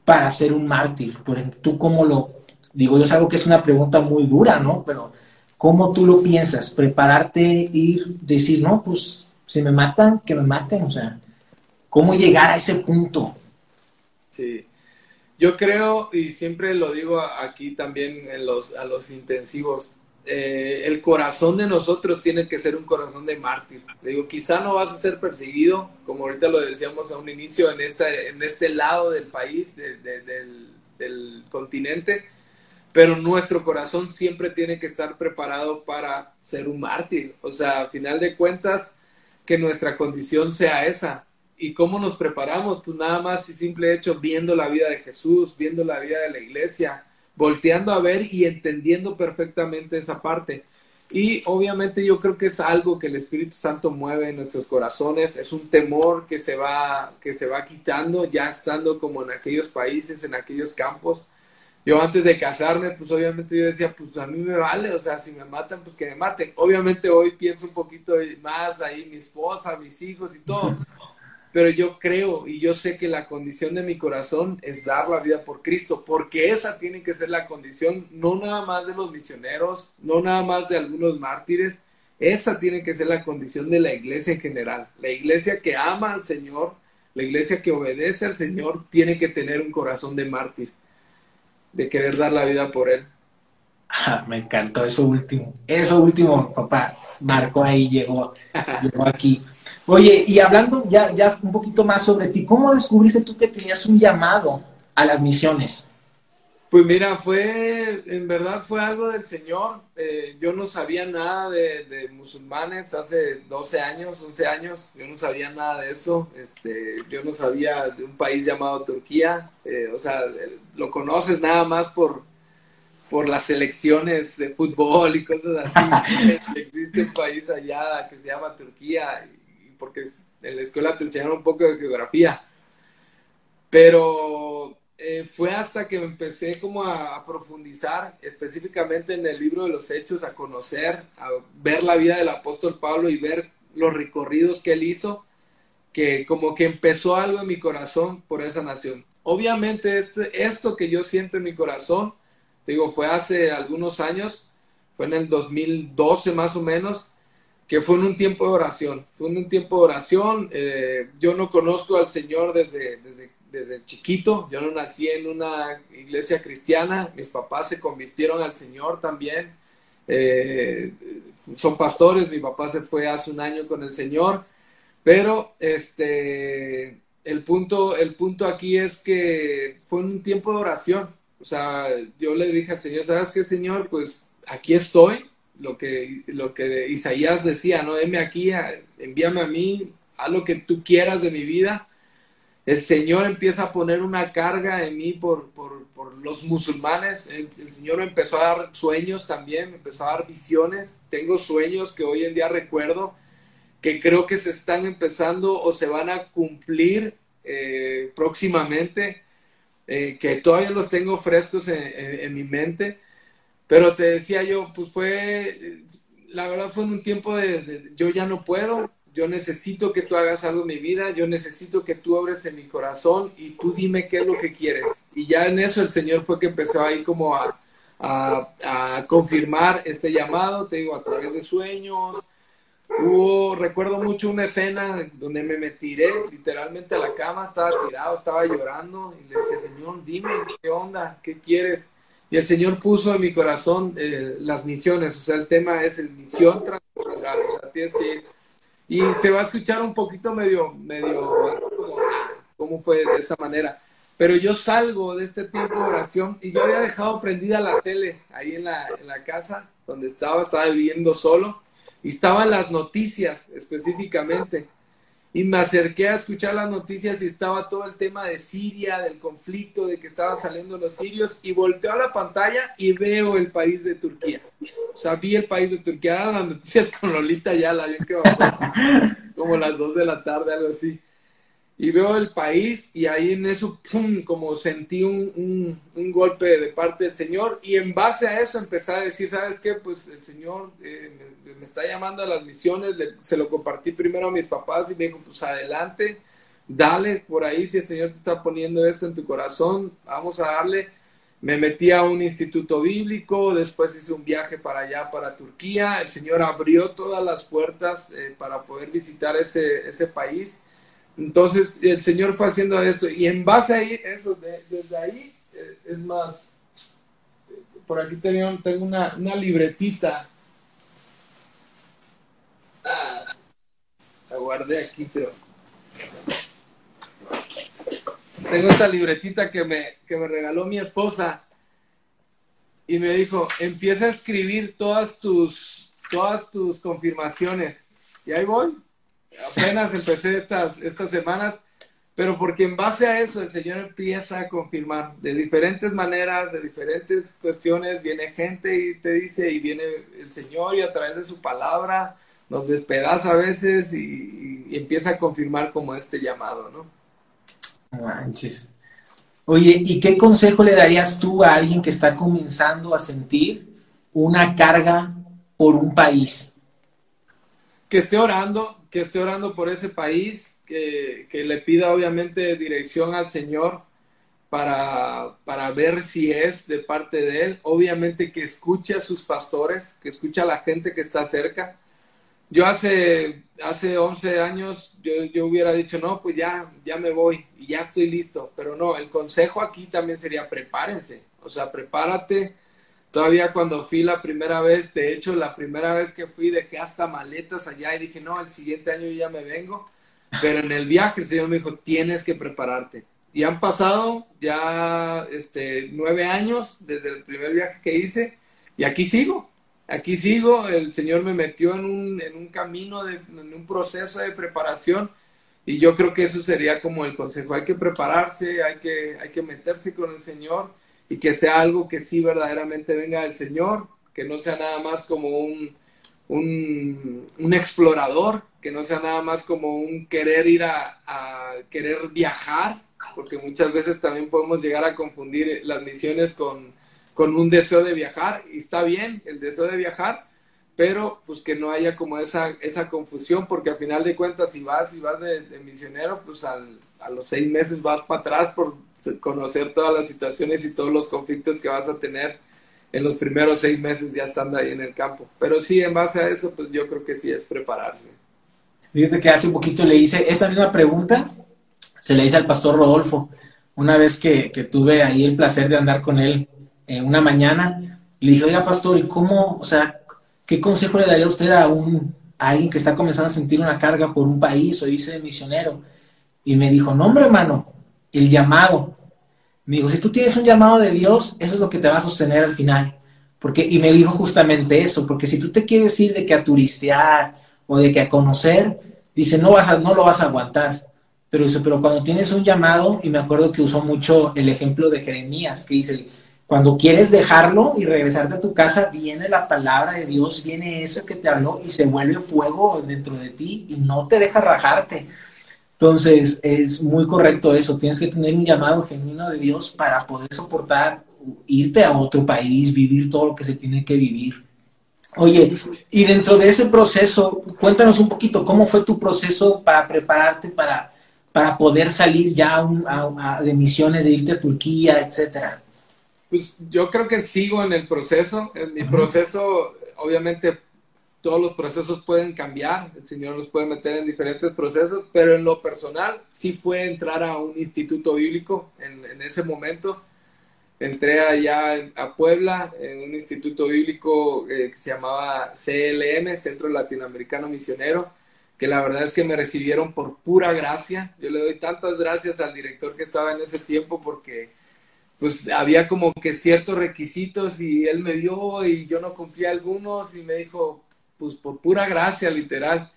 para ser un mártir? ¿Tú cómo lo, digo, yo algo que es una pregunta muy dura, ¿no? Pero ¿cómo tú lo piensas? Prepararte, ir, decir, no, pues si me matan, que me maten, o sea, ¿Cómo llegar a ese punto? Sí. Yo creo, y siempre lo digo aquí también en los, a los intensivos, eh, el corazón de nosotros tiene que ser un corazón de mártir. digo, quizá no vas a ser perseguido, como ahorita lo decíamos a un inicio, en, esta, en este lado del país, del, del continente, pero nuestro corazón siempre tiene que estar preparado para ser un mártir. O sea, a final de cuentas, que nuestra condición sea esa, ¿Y cómo nos preparamos? Pues nada más y simple hecho viendo la vida de Jesús, viendo la vida de la iglesia, volteando a ver y entendiendo perfectamente esa parte. Y obviamente yo creo que es algo que el Espíritu Santo mueve en nuestros corazones, es un temor que se va, que se va quitando ya estando como en aquellos países, en aquellos campos. Yo antes de casarme, pues obviamente yo decía, pues a mí me vale, o sea, si me matan, pues que me maten. Obviamente hoy pienso un poquito más ahí, mi esposa, mis hijos y todo pero yo creo y yo sé que la condición de mi corazón es dar la vida por Cristo, porque esa tiene que ser la condición no nada más de los misioneros, no nada más de algunos mártires, esa tiene que ser la condición de la iglesia en general. La iglesia que ama al Señor, la iglesia que obedece al Señor, tiene que tener un corazón de mártir, de querer dar la vida por Él. Me encantó eso último. Eso último, papá. Marco ahí llegó, llegó aquí. Oye, y hablando ya, ya un poquito más sobre ti, ¿cómo descubriste tú que tenías un llamado a las misiones? Pues mira, fue, en verdad fue algo del Señor. Eh, yo no sabía nada de, musulmanes hace 12 años, 11 años. Yo no sabía nada de eso. Este, yo no sabía de un país llamado Turquía. Eh, o sea, lo conoces nada más por, por las elecciones de fútbol y cosas así. Existe un país allá que se llama Turquía porque en la escuela te enseñaron un poco de geografía. Pero eh, fue hasta que empecé como a, profundizar específicamente en el libro de los hechos, a conocer, a ver la vida del apóstol Pablo y ver los recorridos que él hizo, que como que empezó algo en mi corazón por esa nación. Obviamente este, esto que yo siento en mi corazón, digo, fue hace algunos años, fue en el 2012 más o menos, que fue en un tiempo de oración. Fue en un tiempo de oración. Eh, yo no conozco al Señor desde, desde, desde, chiquito. Yo no nací en una iglesia cristiana. Mis papás se convirtieron al Señor también. Eh, son pastores. Mi papá se fue hace un año con el Señor. Pero este, el, punto, el punto aquí es que fue un tiempo de oración. O sea, yo le dije al Señor, ¿sabes qué, Señor? Pues aquí estoy lo que, lo que Isaías decía, ¿no? Deme aquí, envíame a mí, haz lo que tú quieras de mi vida. El Señor empieza a poner una carga en mí por, por, por los musulmanes. El, Señor empezó a dar sueños también, me empezó a dar visiones. Tengo sueños que hoy en día recuerdo que creo que se están empezando o se van a cumplir eh, próximamente, eh, que todavía los tengo frescos en mi mente pero te decía yo, pues fue, la verdad fue un tiempo de, yo ya no puedo, yo necesito que tú hagas algo en mi vida, yo necesito que tú abres en mi corazón y tú dime qué es lo que quieres. Y ya en eso el Señor fue que empezó ahí como a, a, confirmar este llamado, te digo, a través de sueños, Hubo, recuerdo mucho una escena donde me, me tiré literalmente a la cama, estaba tirado, estaba llorando y le decía, Señor, dime, ¿qué onda? ¿Qué quieres? Y el Señor puso en mi corazón eh, las misiones, o sea, el tema es el misión transcultural, o sea, tienes que ir. Y se va a escuchar un poquito medio, medio, como, cómo fue de esta manera. Pero yo salgo de este tiempo de oración y yo había dejado prendida la tele ahí en la, en la casa donde estaba, estaba viviendo solo y estaban las noticias específicamente. Y me acerqué a escuchar las noticias y estaba todo el tema de Siria, del conflicto, de que estaban saliendo los sirios, y volteo a la pantalla y veo el país de Turquía. O sea, vi el país de Turquía, las noticias con Lolita ya, la vi que como las dos de la tarde, algo así y veo el país y ahí en eso, pum, como sentí un, un, golpe de parte del Señor y en base a eso empecé a decir, ¿sabes qué? Pues el Señor eh, me, está llamando a las misiones, se lo compartí primero a mis papás y me dijo, pues adelante, dale por ahí si el Señor te está poniendo esto en tu corazón, vamos a darle. Me metí a un instituto bíblico, después hice un viaje para allá, para Turquía. El Señor abrió todas las puertas eh, para poder visitar ese, ese país entonces el Señor fue haciendo esto y en base a eso, desde ahí, eh, es más, por aquí tengo, tengo una, libretita. Ah, la guardé aquí, pero... Tengo esta libretita que me, que me regaló mi esposa y me dijo, empieza a escribir todas tus, todas tus confirmaciones. Y ahí voy, apenas empecé estas, estas semanas, pero porque en base a eso el Señor empieza a confirmar de diferentes maneras, de diferentes cuestiones, viene gente y te dice, y viene el Señor y a través de su palabra nos despedaza a veces y, empieza a confirmar como este llamado, ¿no? Manches. Oye, ¿y qué consejo le darías tú a alguien que está comenzando a sentir una carga por un país? Que esté orando, que esté orando por ese país, que, le pida obviamente dirección al Señor para, para, ver si es de parte de Él. Obviamente que escuche a sus pastores, que escuche a la gente que está cerca. Yo hace, hace 11 años yo, yo hubiera dicho, no, pues ya, ya me voy y ya estoy listo. Pero no, el consejo aquí también sería prepárense. O sea, prepárate Todavía cuando fui la primera vez, de hecho la primera vez que fui dejé hasta maletas allá y dije, no, el siguiente año ya me vengo. Pero en el viaje el Señor me dijo, tienes que prepararte. Y han pasado ya este, nueve años desde el primer viaje que hice y aquí sigo. Aquí sigo, el Señor me metió en un, en un camino, de, en un proceso de preparación y yo creo que eso sería como el consejo. Hay que prepararse, hay que, hay que meterse con el Señor y que sea algo que sí verdaderamente venga del Señor, que no sea nada más como un, un, explorador, que no sea nada más como un querer ir a, a, querer viajar, porque muchas veces también podemos llegar a confundir las misiones con, con un deseo de viajar, y está bien el deseo de viajar, pero pues que no haya como esa, esa confusión, porque al final de cuentas si vas y vas de, de misionero, pues al, a los seis meses vas para atrás por conocer todas las situaciones y todos los conflictos que vas a tener en los primeros seis meses ya estando ahí en el campo. Pero sí, en base a eso, pues yo creo que sí es prepararse. Fíjate que hace un poquito le hice esta misma pregunta, se le hice al pastor Rodolfo, una vez que, tuve ahí el placer de andar con él eh, una mañana, le dije, oiga pastor, ¿y cómo, o sea, qué consejo le daría usted a, un, a alguien que está comenzando a sentir una carga por un país o dice misionero? Y me dijo, no hombre hermano, el llamado. Me dijo, si tú tienes un llamado de Dios, eso es lo que te va a sostener al final. Porque, y me dijo justamente eso, porque si tú te quieres ir de que a turistear o de que a conocer, dice, no, vas a, no lo vas a aguantar. Pero pero cuando tienes un llamado, y me acuerdo que usó mucho el ejemplo de Jeremías, que dice, cuando quieres dejarlo y regresarte a tu casa, viene la palabra de Dios, viene eso que te habló y se vuelve fuego dentro de ti y no te deja rajarte. Entonces, es muy correcto eso. Tienes que tener un llamado genuino de Dios para poder soportar irte a otro país, vivir todo lo que se tiene que vivir. Oye, y dentro de ese proceso, cuéntanos un poquito, ¿cómo fue tu proceso para prepararte para, para poder salir ya de misiones, de irte a Turquía, etcétera? Pues yo creo que sigo en el proceso. En mi proceso, obviamente, todos los procesos pueden cambiar, el Señor nos puede meter en diferentes procesos, pero en lo personal sí fue entrar a un instituto bíblico en, en ese momento. Entré allá a Puebla en un instituto bíblico eh, que se llamaba CLM, Centro Latinoamericano Misionero, que la verdad es que me recibieron por pura gracia. Yo le doy tantas gracias al director que estaba en ese tiempo porque pues había como que ciertos requisitos y él me vio y yo no cumplía algunos y me dijo, pues por pura gracia, literal.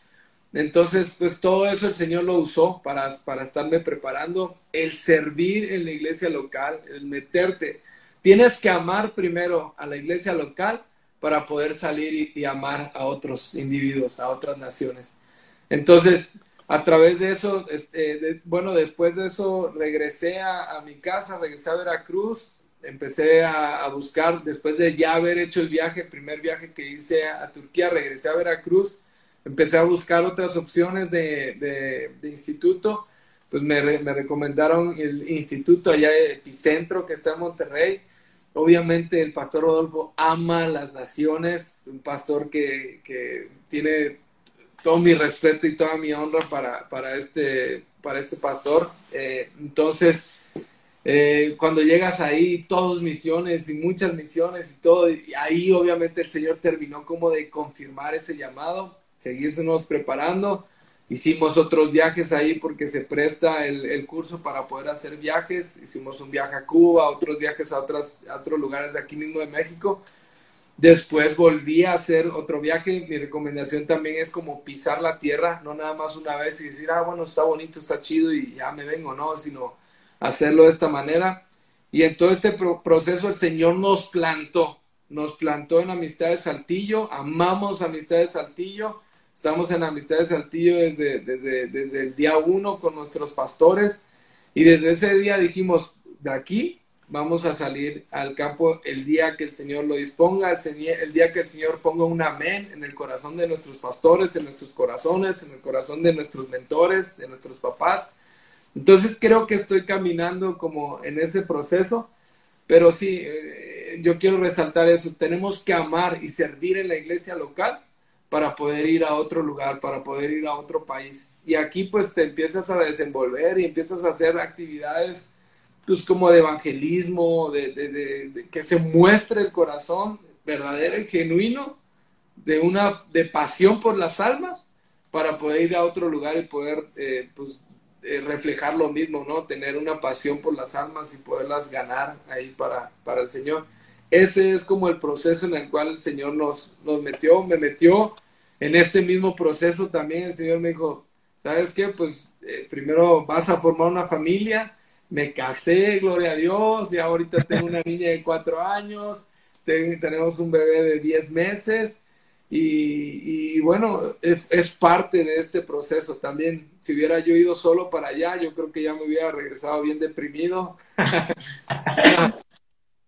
Entonces, pues todo eso el Señor lo usó para, para estarme preparando, el servir en la iglesia local, el meterte. Tienes que amar primero a la iglesia local para poder salir y, amar a otros individuos, a otras naciones. Entonces, a través de eso, este, bueno, después de eso regresé a, a, mi casa, regresé a Veracruz, empecé a, buscar, después de ya haber hecho el viaje, primer viaje que hice a, Turquía, regresé a Veracruz, empecé a buscar otras opciones de, de, instituto, pues me, me, recomendaron el instituto allá de Epicentro que está en Monterrey. Obviamente el pastor Rodolfo ama las naciones, un pastor que, que tiene todo mi respeto y toda mi honra para, para, este, para este pastor. Eh, entonces, eh, cuando llegas ahí, todos misiones y muchas misiones y todo, y ahí obviamente el Señor terminó como de confirmar ese llamado, seguirnos preparando. Hicimos otros viajes ahí porque se presta el, el, curso para poder hacer viajes. Hicimos un viaje a Cuba, otros viajes a, otras, a otros lugares de aquí mismo de México. Después volví a hacer otro viaje. Mi recomendación también es como pisar la tierra, no nada más una vez y decir, ah, bueno, está bonito, está chido y ya me vengo, no, sino hacerlo de esta manera. Y en todo este proceso el Señor nos plantó, nos plantó en Amistades Saltillo, amamos Amistades Saltillo, estamos en Amistades Saltillo desde, desde, desde el día uno con nuestros pastores y desde ese día dijimos, de aquí vamos a salir al campo el día que el Señor lo disponga, el, día que el Señor ponga un amén en el corazón de nuestros pastores, en nuestros corazones, en el corazón de nuestros mentores, de nuestros papás. Entonces creo que estoy caminando como en ese proceso, pero sí, eh, yo quiero resaltar eso, tenemos que amar y servir en la iglesia local para poder ir a otro lugar, para poder ir a otro país. Y aquí pues te empiezas a desenvolver y empiezas a hacer actividades pues como de evangelismo, de, que se muestre el corazón verdadero y genuino de una de pasión por las almas para poder ir a otro lugar y poder eh, pues eh, reflejar lo mismo, ¿no? Tener una pasión por las almas y poderlas ganar ahí para, para el Señor. Ese es como el proceso en el cual el Señor nos, nos metió, me metió en este mismo proceso también. El Señor me dijo, ¿sabes qué? Pues eh, primero vas a formar una familia. Me casé, gloria a Dios, y ahorita tengo una niña de cuatro años, tenemos un bebé de diez meses y, bueno, es, es, parte de este proceso también. Si hubiera yo ido solo para allá, yo creo que ya me hubiera regresado bien deprimido.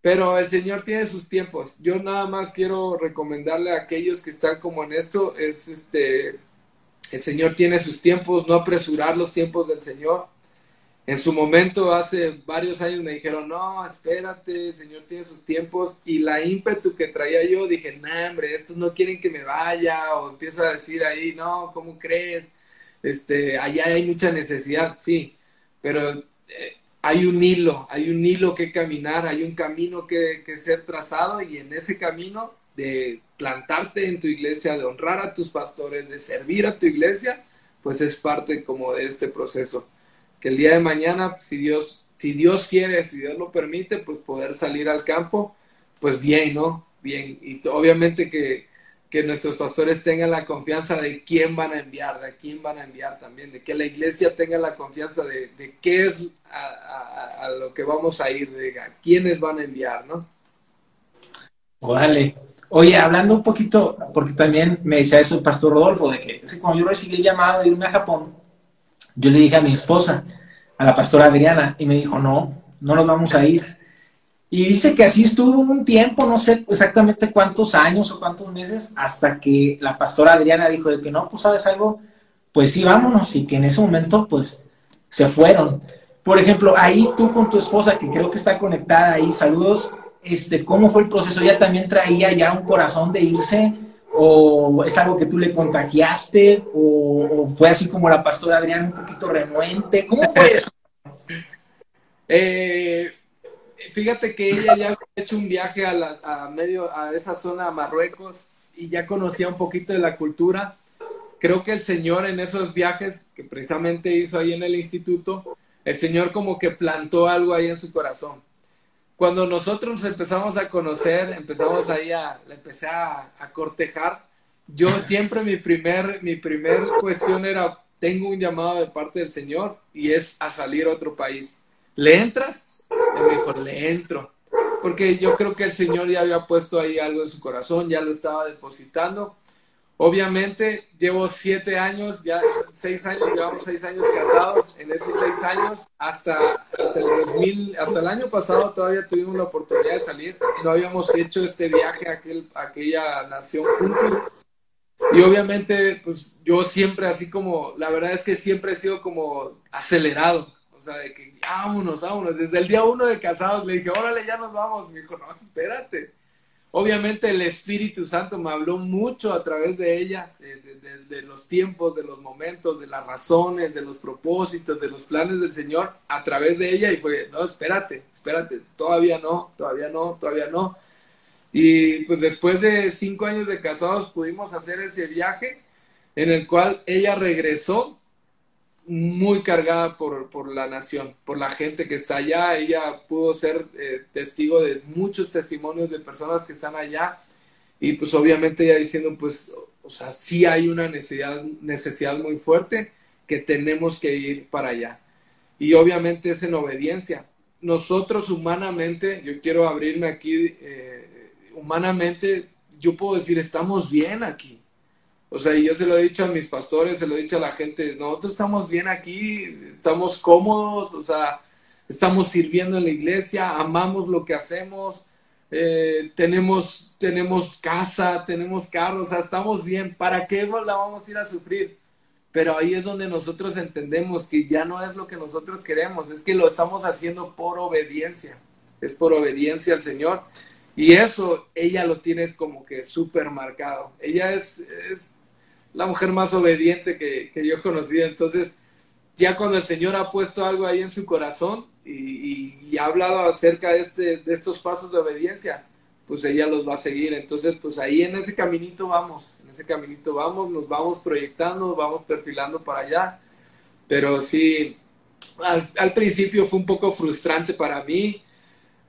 Pero el Señor tiene sus tiempos. Yo nada más quiero recomendarle a aquellos que están como en esto, es este, el Señor tiene sus tiempos, no apresurar los tiempos del Señor. En su momento, hace varios años, me dijeron, no, espérate, el Señor tiene sus tiempos. Y la ímpetu que traía yo, dije, no, hombre, estos no quieren que me vaya. O empiezo a decir ahí, no, ¿cómo crees? Este, allá hay mucha necesidad, sí. Pero eh, hay un hilo, hay un hilo que caminar, hay un camino que, que ser trazado. Y en ese camino de plantarte en tu iglesia, de honrar a tus pastores, de servir a tu iglesia, pues es parte como de este proceso que el día de mañana, si Dios, si Dios quiere, si Dios lo permite, pues poder salir al campo, pues bien, ¿no? Bien. Y obviamente que, que nuestros pastores tengan la confianza de quién van a enviar, de quién van a enviar también, de que la iglesia tenga la confianza de, de qué es a, a, lo que vamos a ir, de a quiénes van a enviar, ¿no? Órale. Oye, hablando un poquito, porque también me decía eso el pastor Rodolfo, de que, cuando yo recibí el llamado de irme a Japón, yo le dije a mi esposa, a la pastora Adriana, y me dijo, no, no nos vamos a ir. Y dice que así estuvo un tiempo, no sé exactamente cuántos años o cuántos meses, hasta que la pastora Adriana dijo de que no, pues sabes algo, pues sí, vámonos, y que en ese momento, pues, se fueron. Por ejemplo, ahí tú con tu esposa, que creo que está conectada ahí, saludos, este, ¿cómo fue el proceso? Ella también traía ya un corazón de irse, ¿O es algo que tú le contagiaste? ¿O, fue así como la pastora Adrián, un poquito renuente? ¿Cómo fue eso? Eh, fíjate que ella ya había hecho un viaje a, la, a, medio, a esa zona, a Marruecos, y ya conocía un poquito de la cultura. Creo que el Señor en esos viajes que precisamente hizo ahí en el instituto, el Señor como que plantó algo ahí en su corazón cuando nosotros nos empezamos a conocer, empezamos ahí a, empecé a, cortejar, yo siempre mi primer, mi primer cuestión era, tengo un llamado de parte del Señor y es a salir a otro país. ¿Le entras? Y me le entro. Porque yo creo que el Señor ya había puesto ahí algo en su corazón, ya lo estaba depositando. Obviamente llevo siete años, ya seis años, llevamos seis años casados. En esos seis años, hasta, hasta el 2000, hasta el año pasado todavía tuvimos la oportunidad de salir. No habíamos hecho este viaje a, aquel, aquella nación juntos. Y obviamente, pues yo siempre así como, la verdad es que siempre he sido como acelerado. O sea, de que vámonos, vámonos. Desde el día uno de casados le dije, órale, ya nos vamos. Me dijo, no, espérate Obviamente el Espíritu Santo me habló mucho a través de ella, de, los tiempos, de los momentos, de las razones, de los propósitos, de los planes del Señor a través de ella y fue, no, espérate, espérate, todavía no, todavía no, todavía no. Y pues después de cinco años de casados pudimos hacer ese viaje en el cual ella regresó muy cargada por, por, la nación, por la gente que está allá. Ella pudo ser eh, testigo de muchos testimonios de personas que están allá y pues obviamente ella diciendo pues, o sea, sí hay una necesidad, necesidad muy fuerte que tenemos que ir para allá. Y obviamente es en obediencia. Nosotros humanamente, yo quiero abrirme aquí, eh, humanamente, yo puedo decir, estamos bien aquí o sea, yo se lo he dicho a mis pastores, se lo he dicho a la gente, nosotros estamos bien aquí, estamos cómodos, o sea, estamos sirviendo en la iglesia, amamos lo que hacemos, eh, tenemos, tenemos casa, tenemos carro, o sea, estamos bien, ¿para qué la vamos a ir a sufrir? Pero ahí es donde nosotros entendemos que ya no es lo que nosotros queremos, es que lo estamos haciendo por obediencia, es por obediencia al Señor. Y eso ella lo tiene como que súper marcado. Ella es la mujer más obediente que, yo he conocido. Entonces, ya cuando el Señor ha puesto algo ahí en su corazón y, ha hablado acerca de, este, de estos pasos de obediencia, pues ella los va a seguir. Entonces, pues ahí en ese caminito vamos, en ese caminito vamos, nos vamos proyectando, vamos perfilando para allá. Pero sí, al principio fue un poco frustrante para mí,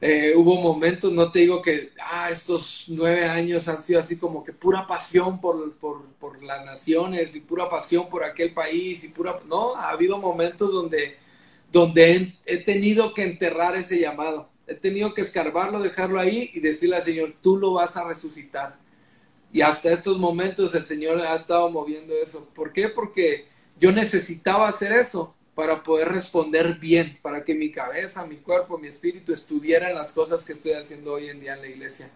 eh, hubo momentos, no te digo que ah, estos nueve años han sido así como que pura pasión por, por, las naciones y pura pasión por aquel país y pura... No, ha habido momentos donde, donde he, tenido que enterrar ese llamado. He tenido que escarbarlo, dejarlo ahí y decirle al Señor, tú lo vas a resucitar. Y hasta estos momentos el Señor ha estado moviendo eso. ¿Por qué? Porque yo necesitaba hacer eso para poder responder bien, para que mi cabeza, mi cuerpo, mi espíritu estuvieran las cosas que estoy haciendo hoy en día en la iglesia.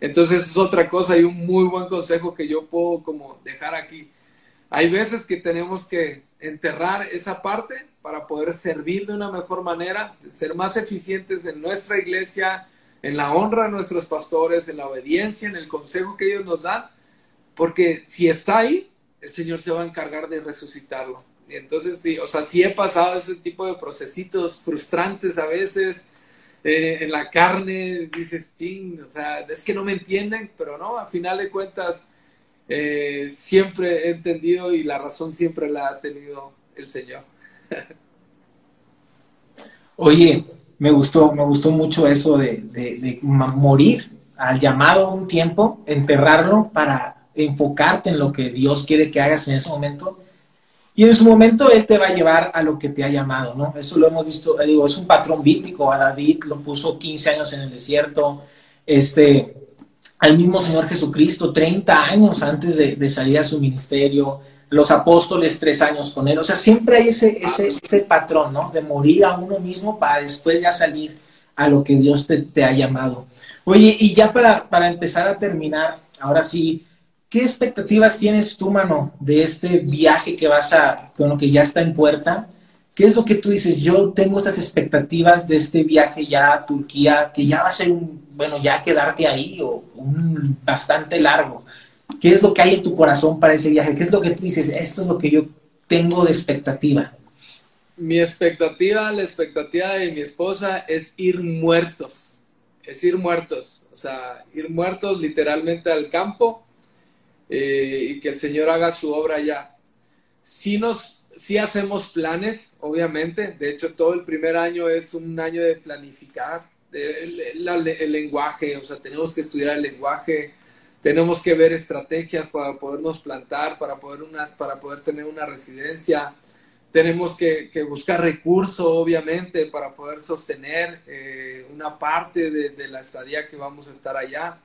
Entonces es otra cosa y un muy buen consejo que yo puedo como dejar aquí. Hay veces que tenemos que enterrar esa parte para poder servir de una mejor manera, ser más eficientes en nuestra iglesia, en la honra de nuestros pastores, en la obediencia, en el consejo que ellos nos dan, porque si está ahí, el Señor se va a encargar de resucitarlo. Entonces, sí, o sea, sí he pasado ese tipo de procesitos frustrantes a veces. Eh, en la carne dices, ching, o sea, es que no me entienden, pero no, a final de cuentas, eh, siempre he entendido y la razón siempre la ha tenido el Señor. Oye, me gustó, me gustó mucho eso de, de morir al llamado un tiempo, enterrarlo para enfocarte en lo que Dios quiere que hagas en ese momento y en su momento Él te va a llevar a lo que te ha llamado, ¿no? Eso lo hemos visto, eh, digo, es un patrón bíblico. A David lo puso 15 años en el desierto. Este, al mismo Señor Jesucristo, 30 años antes de, salir a su ministerio. Los apóstoles, tres años con Él. O sea, siempre hay ese, ese, ese patrón, ¿no? De morir a uno mismo para después ya salir a lo que Dios te, te ha llamado. Oye, y ya para, para empezar a terminar, ahora sí, ¿Qué expectativas tienes tú, mano, de este viaje que vas a, bueno, que ya está en puerta? ¿Qué es lo que tú dices? Yo tengo estas expectativas de este viaje ya a Turquía, que ya va a ser un, bueno, ya quedarte ahí o un bastante largo. ¿Qué es lo que hay en tu corazón para ese viaje? ¿Qué es lo que tú dices? Esto es lo que yo tengo de expectativa. Mi expectativa, la expectativa de mi esposa es ir muertos. Es ir muertos. O sea, ir muertos literalmente al campo eh, y que el Señor haga su obra allá. Si nos, si hacemos planes, obviamente. De hecho, todo el primer año es un año de planificar el, el lenguaje. O sea, tenemos que estudiar el lenguaje tenemos que ver estrategias para podernos plantar, para poder, una, para poder tener una residencia. Tenemos que, buscar recursos, obviamente, para poder sostener eh, una parte de, la estadía que vamos a estar allá.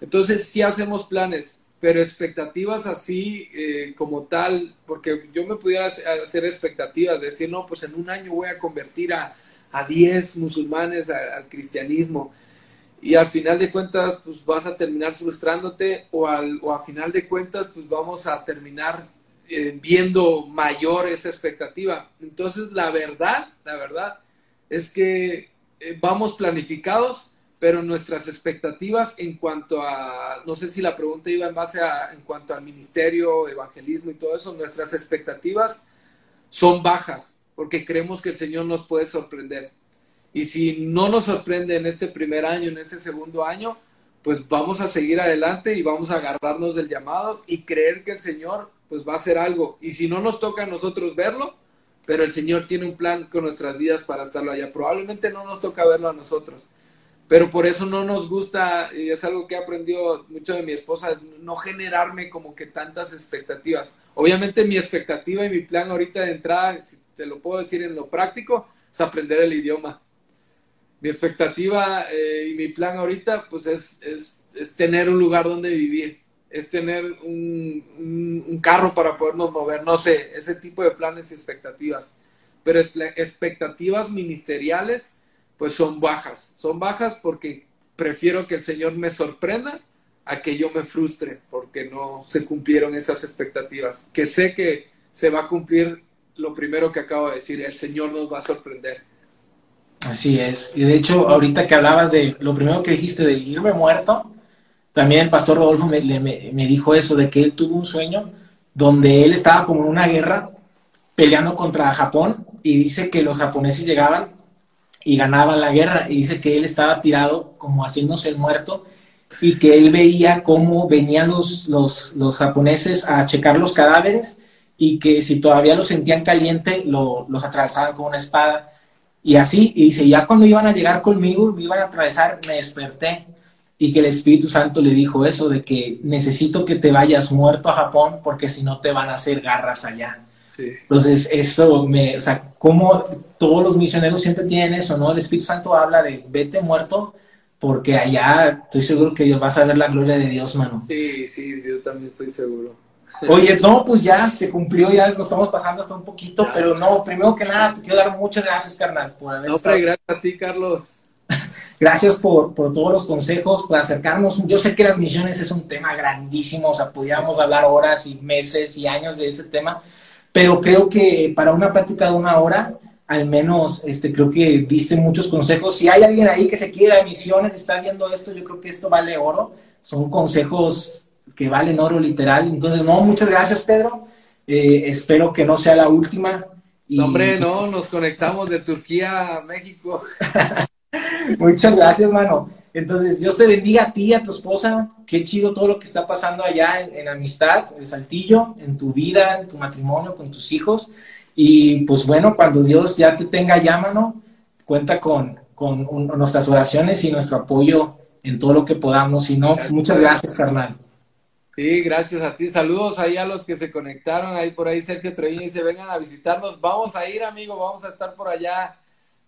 Entonces, sí hacemos planes, pero expectativas así eh, como tal, porque yo me pudiera hacer expectativas, decir, no, pues en un año voy a convertir a, a 10 musulmanes al cristianismo y al final de cuentas pues vas a terminar frustrándote o, al, o a final de cuentas pues vamos a terminar eh, viendo mayor esa expectativa. Entonces la verdad, la verdad es que eh, vamos planificados, pero nuestras expectativas en cuanto a, no sé si la pregunta iba en base a, en cuanto al ministerio, evangelismo y todo eso, nuestras expectativas son bajas porque creemos que el Señor nos puede sorprender. Y si no nos sorprende en este primer año, en este segundo año, pues vamos a seguir adelante y vamos a agarrarnos del llamado y creer que el Señor pues va a hacer algo. Y si no nos toca a nosotros verlo, pero el Señor tiene un plan con nuestras vidas para estarlo allá. Probablemente no nos toca verlo a nosotros, pero por eso no nos gusta, y es algo que he aprendido mucho de mi esposa, no generarme como que tantas expectativas. Obviamente mi expectativa y mi plan ahorita de entrada, si te lo puedo decir en lo práctico, es aprender el idioma mi expectativa eh, y mi plan ahorita, pues es, es, tener un lugar donde vivir, es tener un, un, carro para podernos mover, no sé, ese tipo de planes y expectativas. Pero expectativas ministeriales, pues son bajas. Son bajas porque prefiero que el Señor me sorprenda a que yo me frustre porque no se cumplieron esas expectativas. Que sé que se va a cumplir lo primero que acabo de decir, el Señor nos va a sorprender Así es. Y de hecho, ahorita que hablabas de lo primero que dijiste de irme muerto, también el pastor Rodolfo me, me, dijo eso, de que él tuvo un sueño donde él estaba como en una guerra peleando contra Japón y dice que los japoneses llegaban y ganaban la guerra y dice que él estaba tirado como haciéndose el muerto y que él veía cómo venían los, los, los japoneses a checar los cadáveres y que si todavía los sentían caliente lo, los atravesaban con una espada y así, y dice, ya cuando iban a llegar conmigo, me iban a atravesar, me desperté. Y que el Espíritu Santo le dijo eso, de que necesito que te vayas muerto a Japón porque si no te van a hacer garras allá. Entonces, eso me, o sea, como todos los misioneros siempre tienen eso, ¿no? El Espíritu Santo habla de vete muerto porque allá estoy seguro que vas a ver la gloria de Dios, mano. Sí, sí, yo también estoy seguro. Oye, no, pues ya se cumplió, ya nos estamos pasando hasta un poquito, pero no, primero que nada, te quiero dar muchas gracias, carnal, por haber no, gracias a ti, Carlos. gracias por, por, todos los consejos, por acercarnos. Yo sé que las misiones es un tema grandísimo, o sea, pudiéramos hablar horas y meses y años de este tema, pero creo que para una práctica de una hora, al menos este, creo que diste muchos consejos. Si hay alguien ahí que se quiera misiones, está viendo esto, yo creo que esto vale oro. Son consejos que valen oro literal. Entonces, no, muchas gracias, Pedro. Eh, espero que no sea la última. Y... No, hombre, no, nos conectamos de Turquía a México. muchas gracias, mano. Entonces, Dios te bendiga a ti, a tu esposa. Qué chido todo lo que está pasando allá en, amistad, en Saltillo, en tu vida, en tu matrimonio, con tus hijos. Y pues bueno, cuando Dios ya te tenga ya, mano, cuenta con, con nuestras oraciones y nuestro apoyo en todo lo que podamos. Y no, muchas gracias, carnal. Sí, gracias a ti. Saludos ahí a los que se conectaron. Ahí por ahí Sergio Treviño y se vengan a visitarnos. Vamos a ir, amigo. Vamos a estar por allá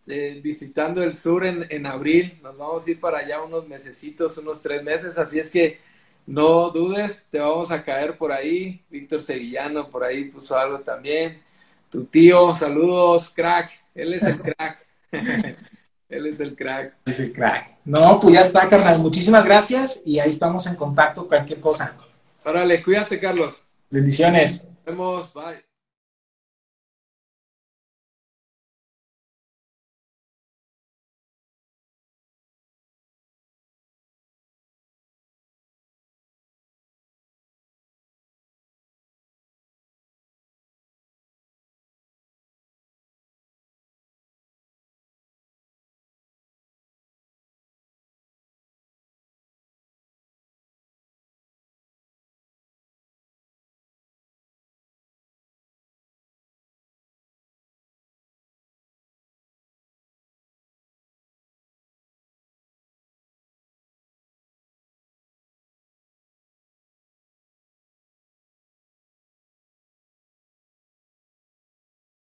eh, visitando el sur en, en, abril. Nos vamos a ir para allá unos mesecitos, unos tres meses. Así es que no dudes, te vamos a caer por ahí. Víctor Sevillano por ahí puso algo también. Tu tío, saludos, crack. Él es el crack. Él es el crack. Es el crack. No, pues ya está, carnal. Muchísimas gracias y ahí estamos en contacto, cualquier cosa. Órale, cuídate, Carlos. Bendiciones. Nos vemos, bye.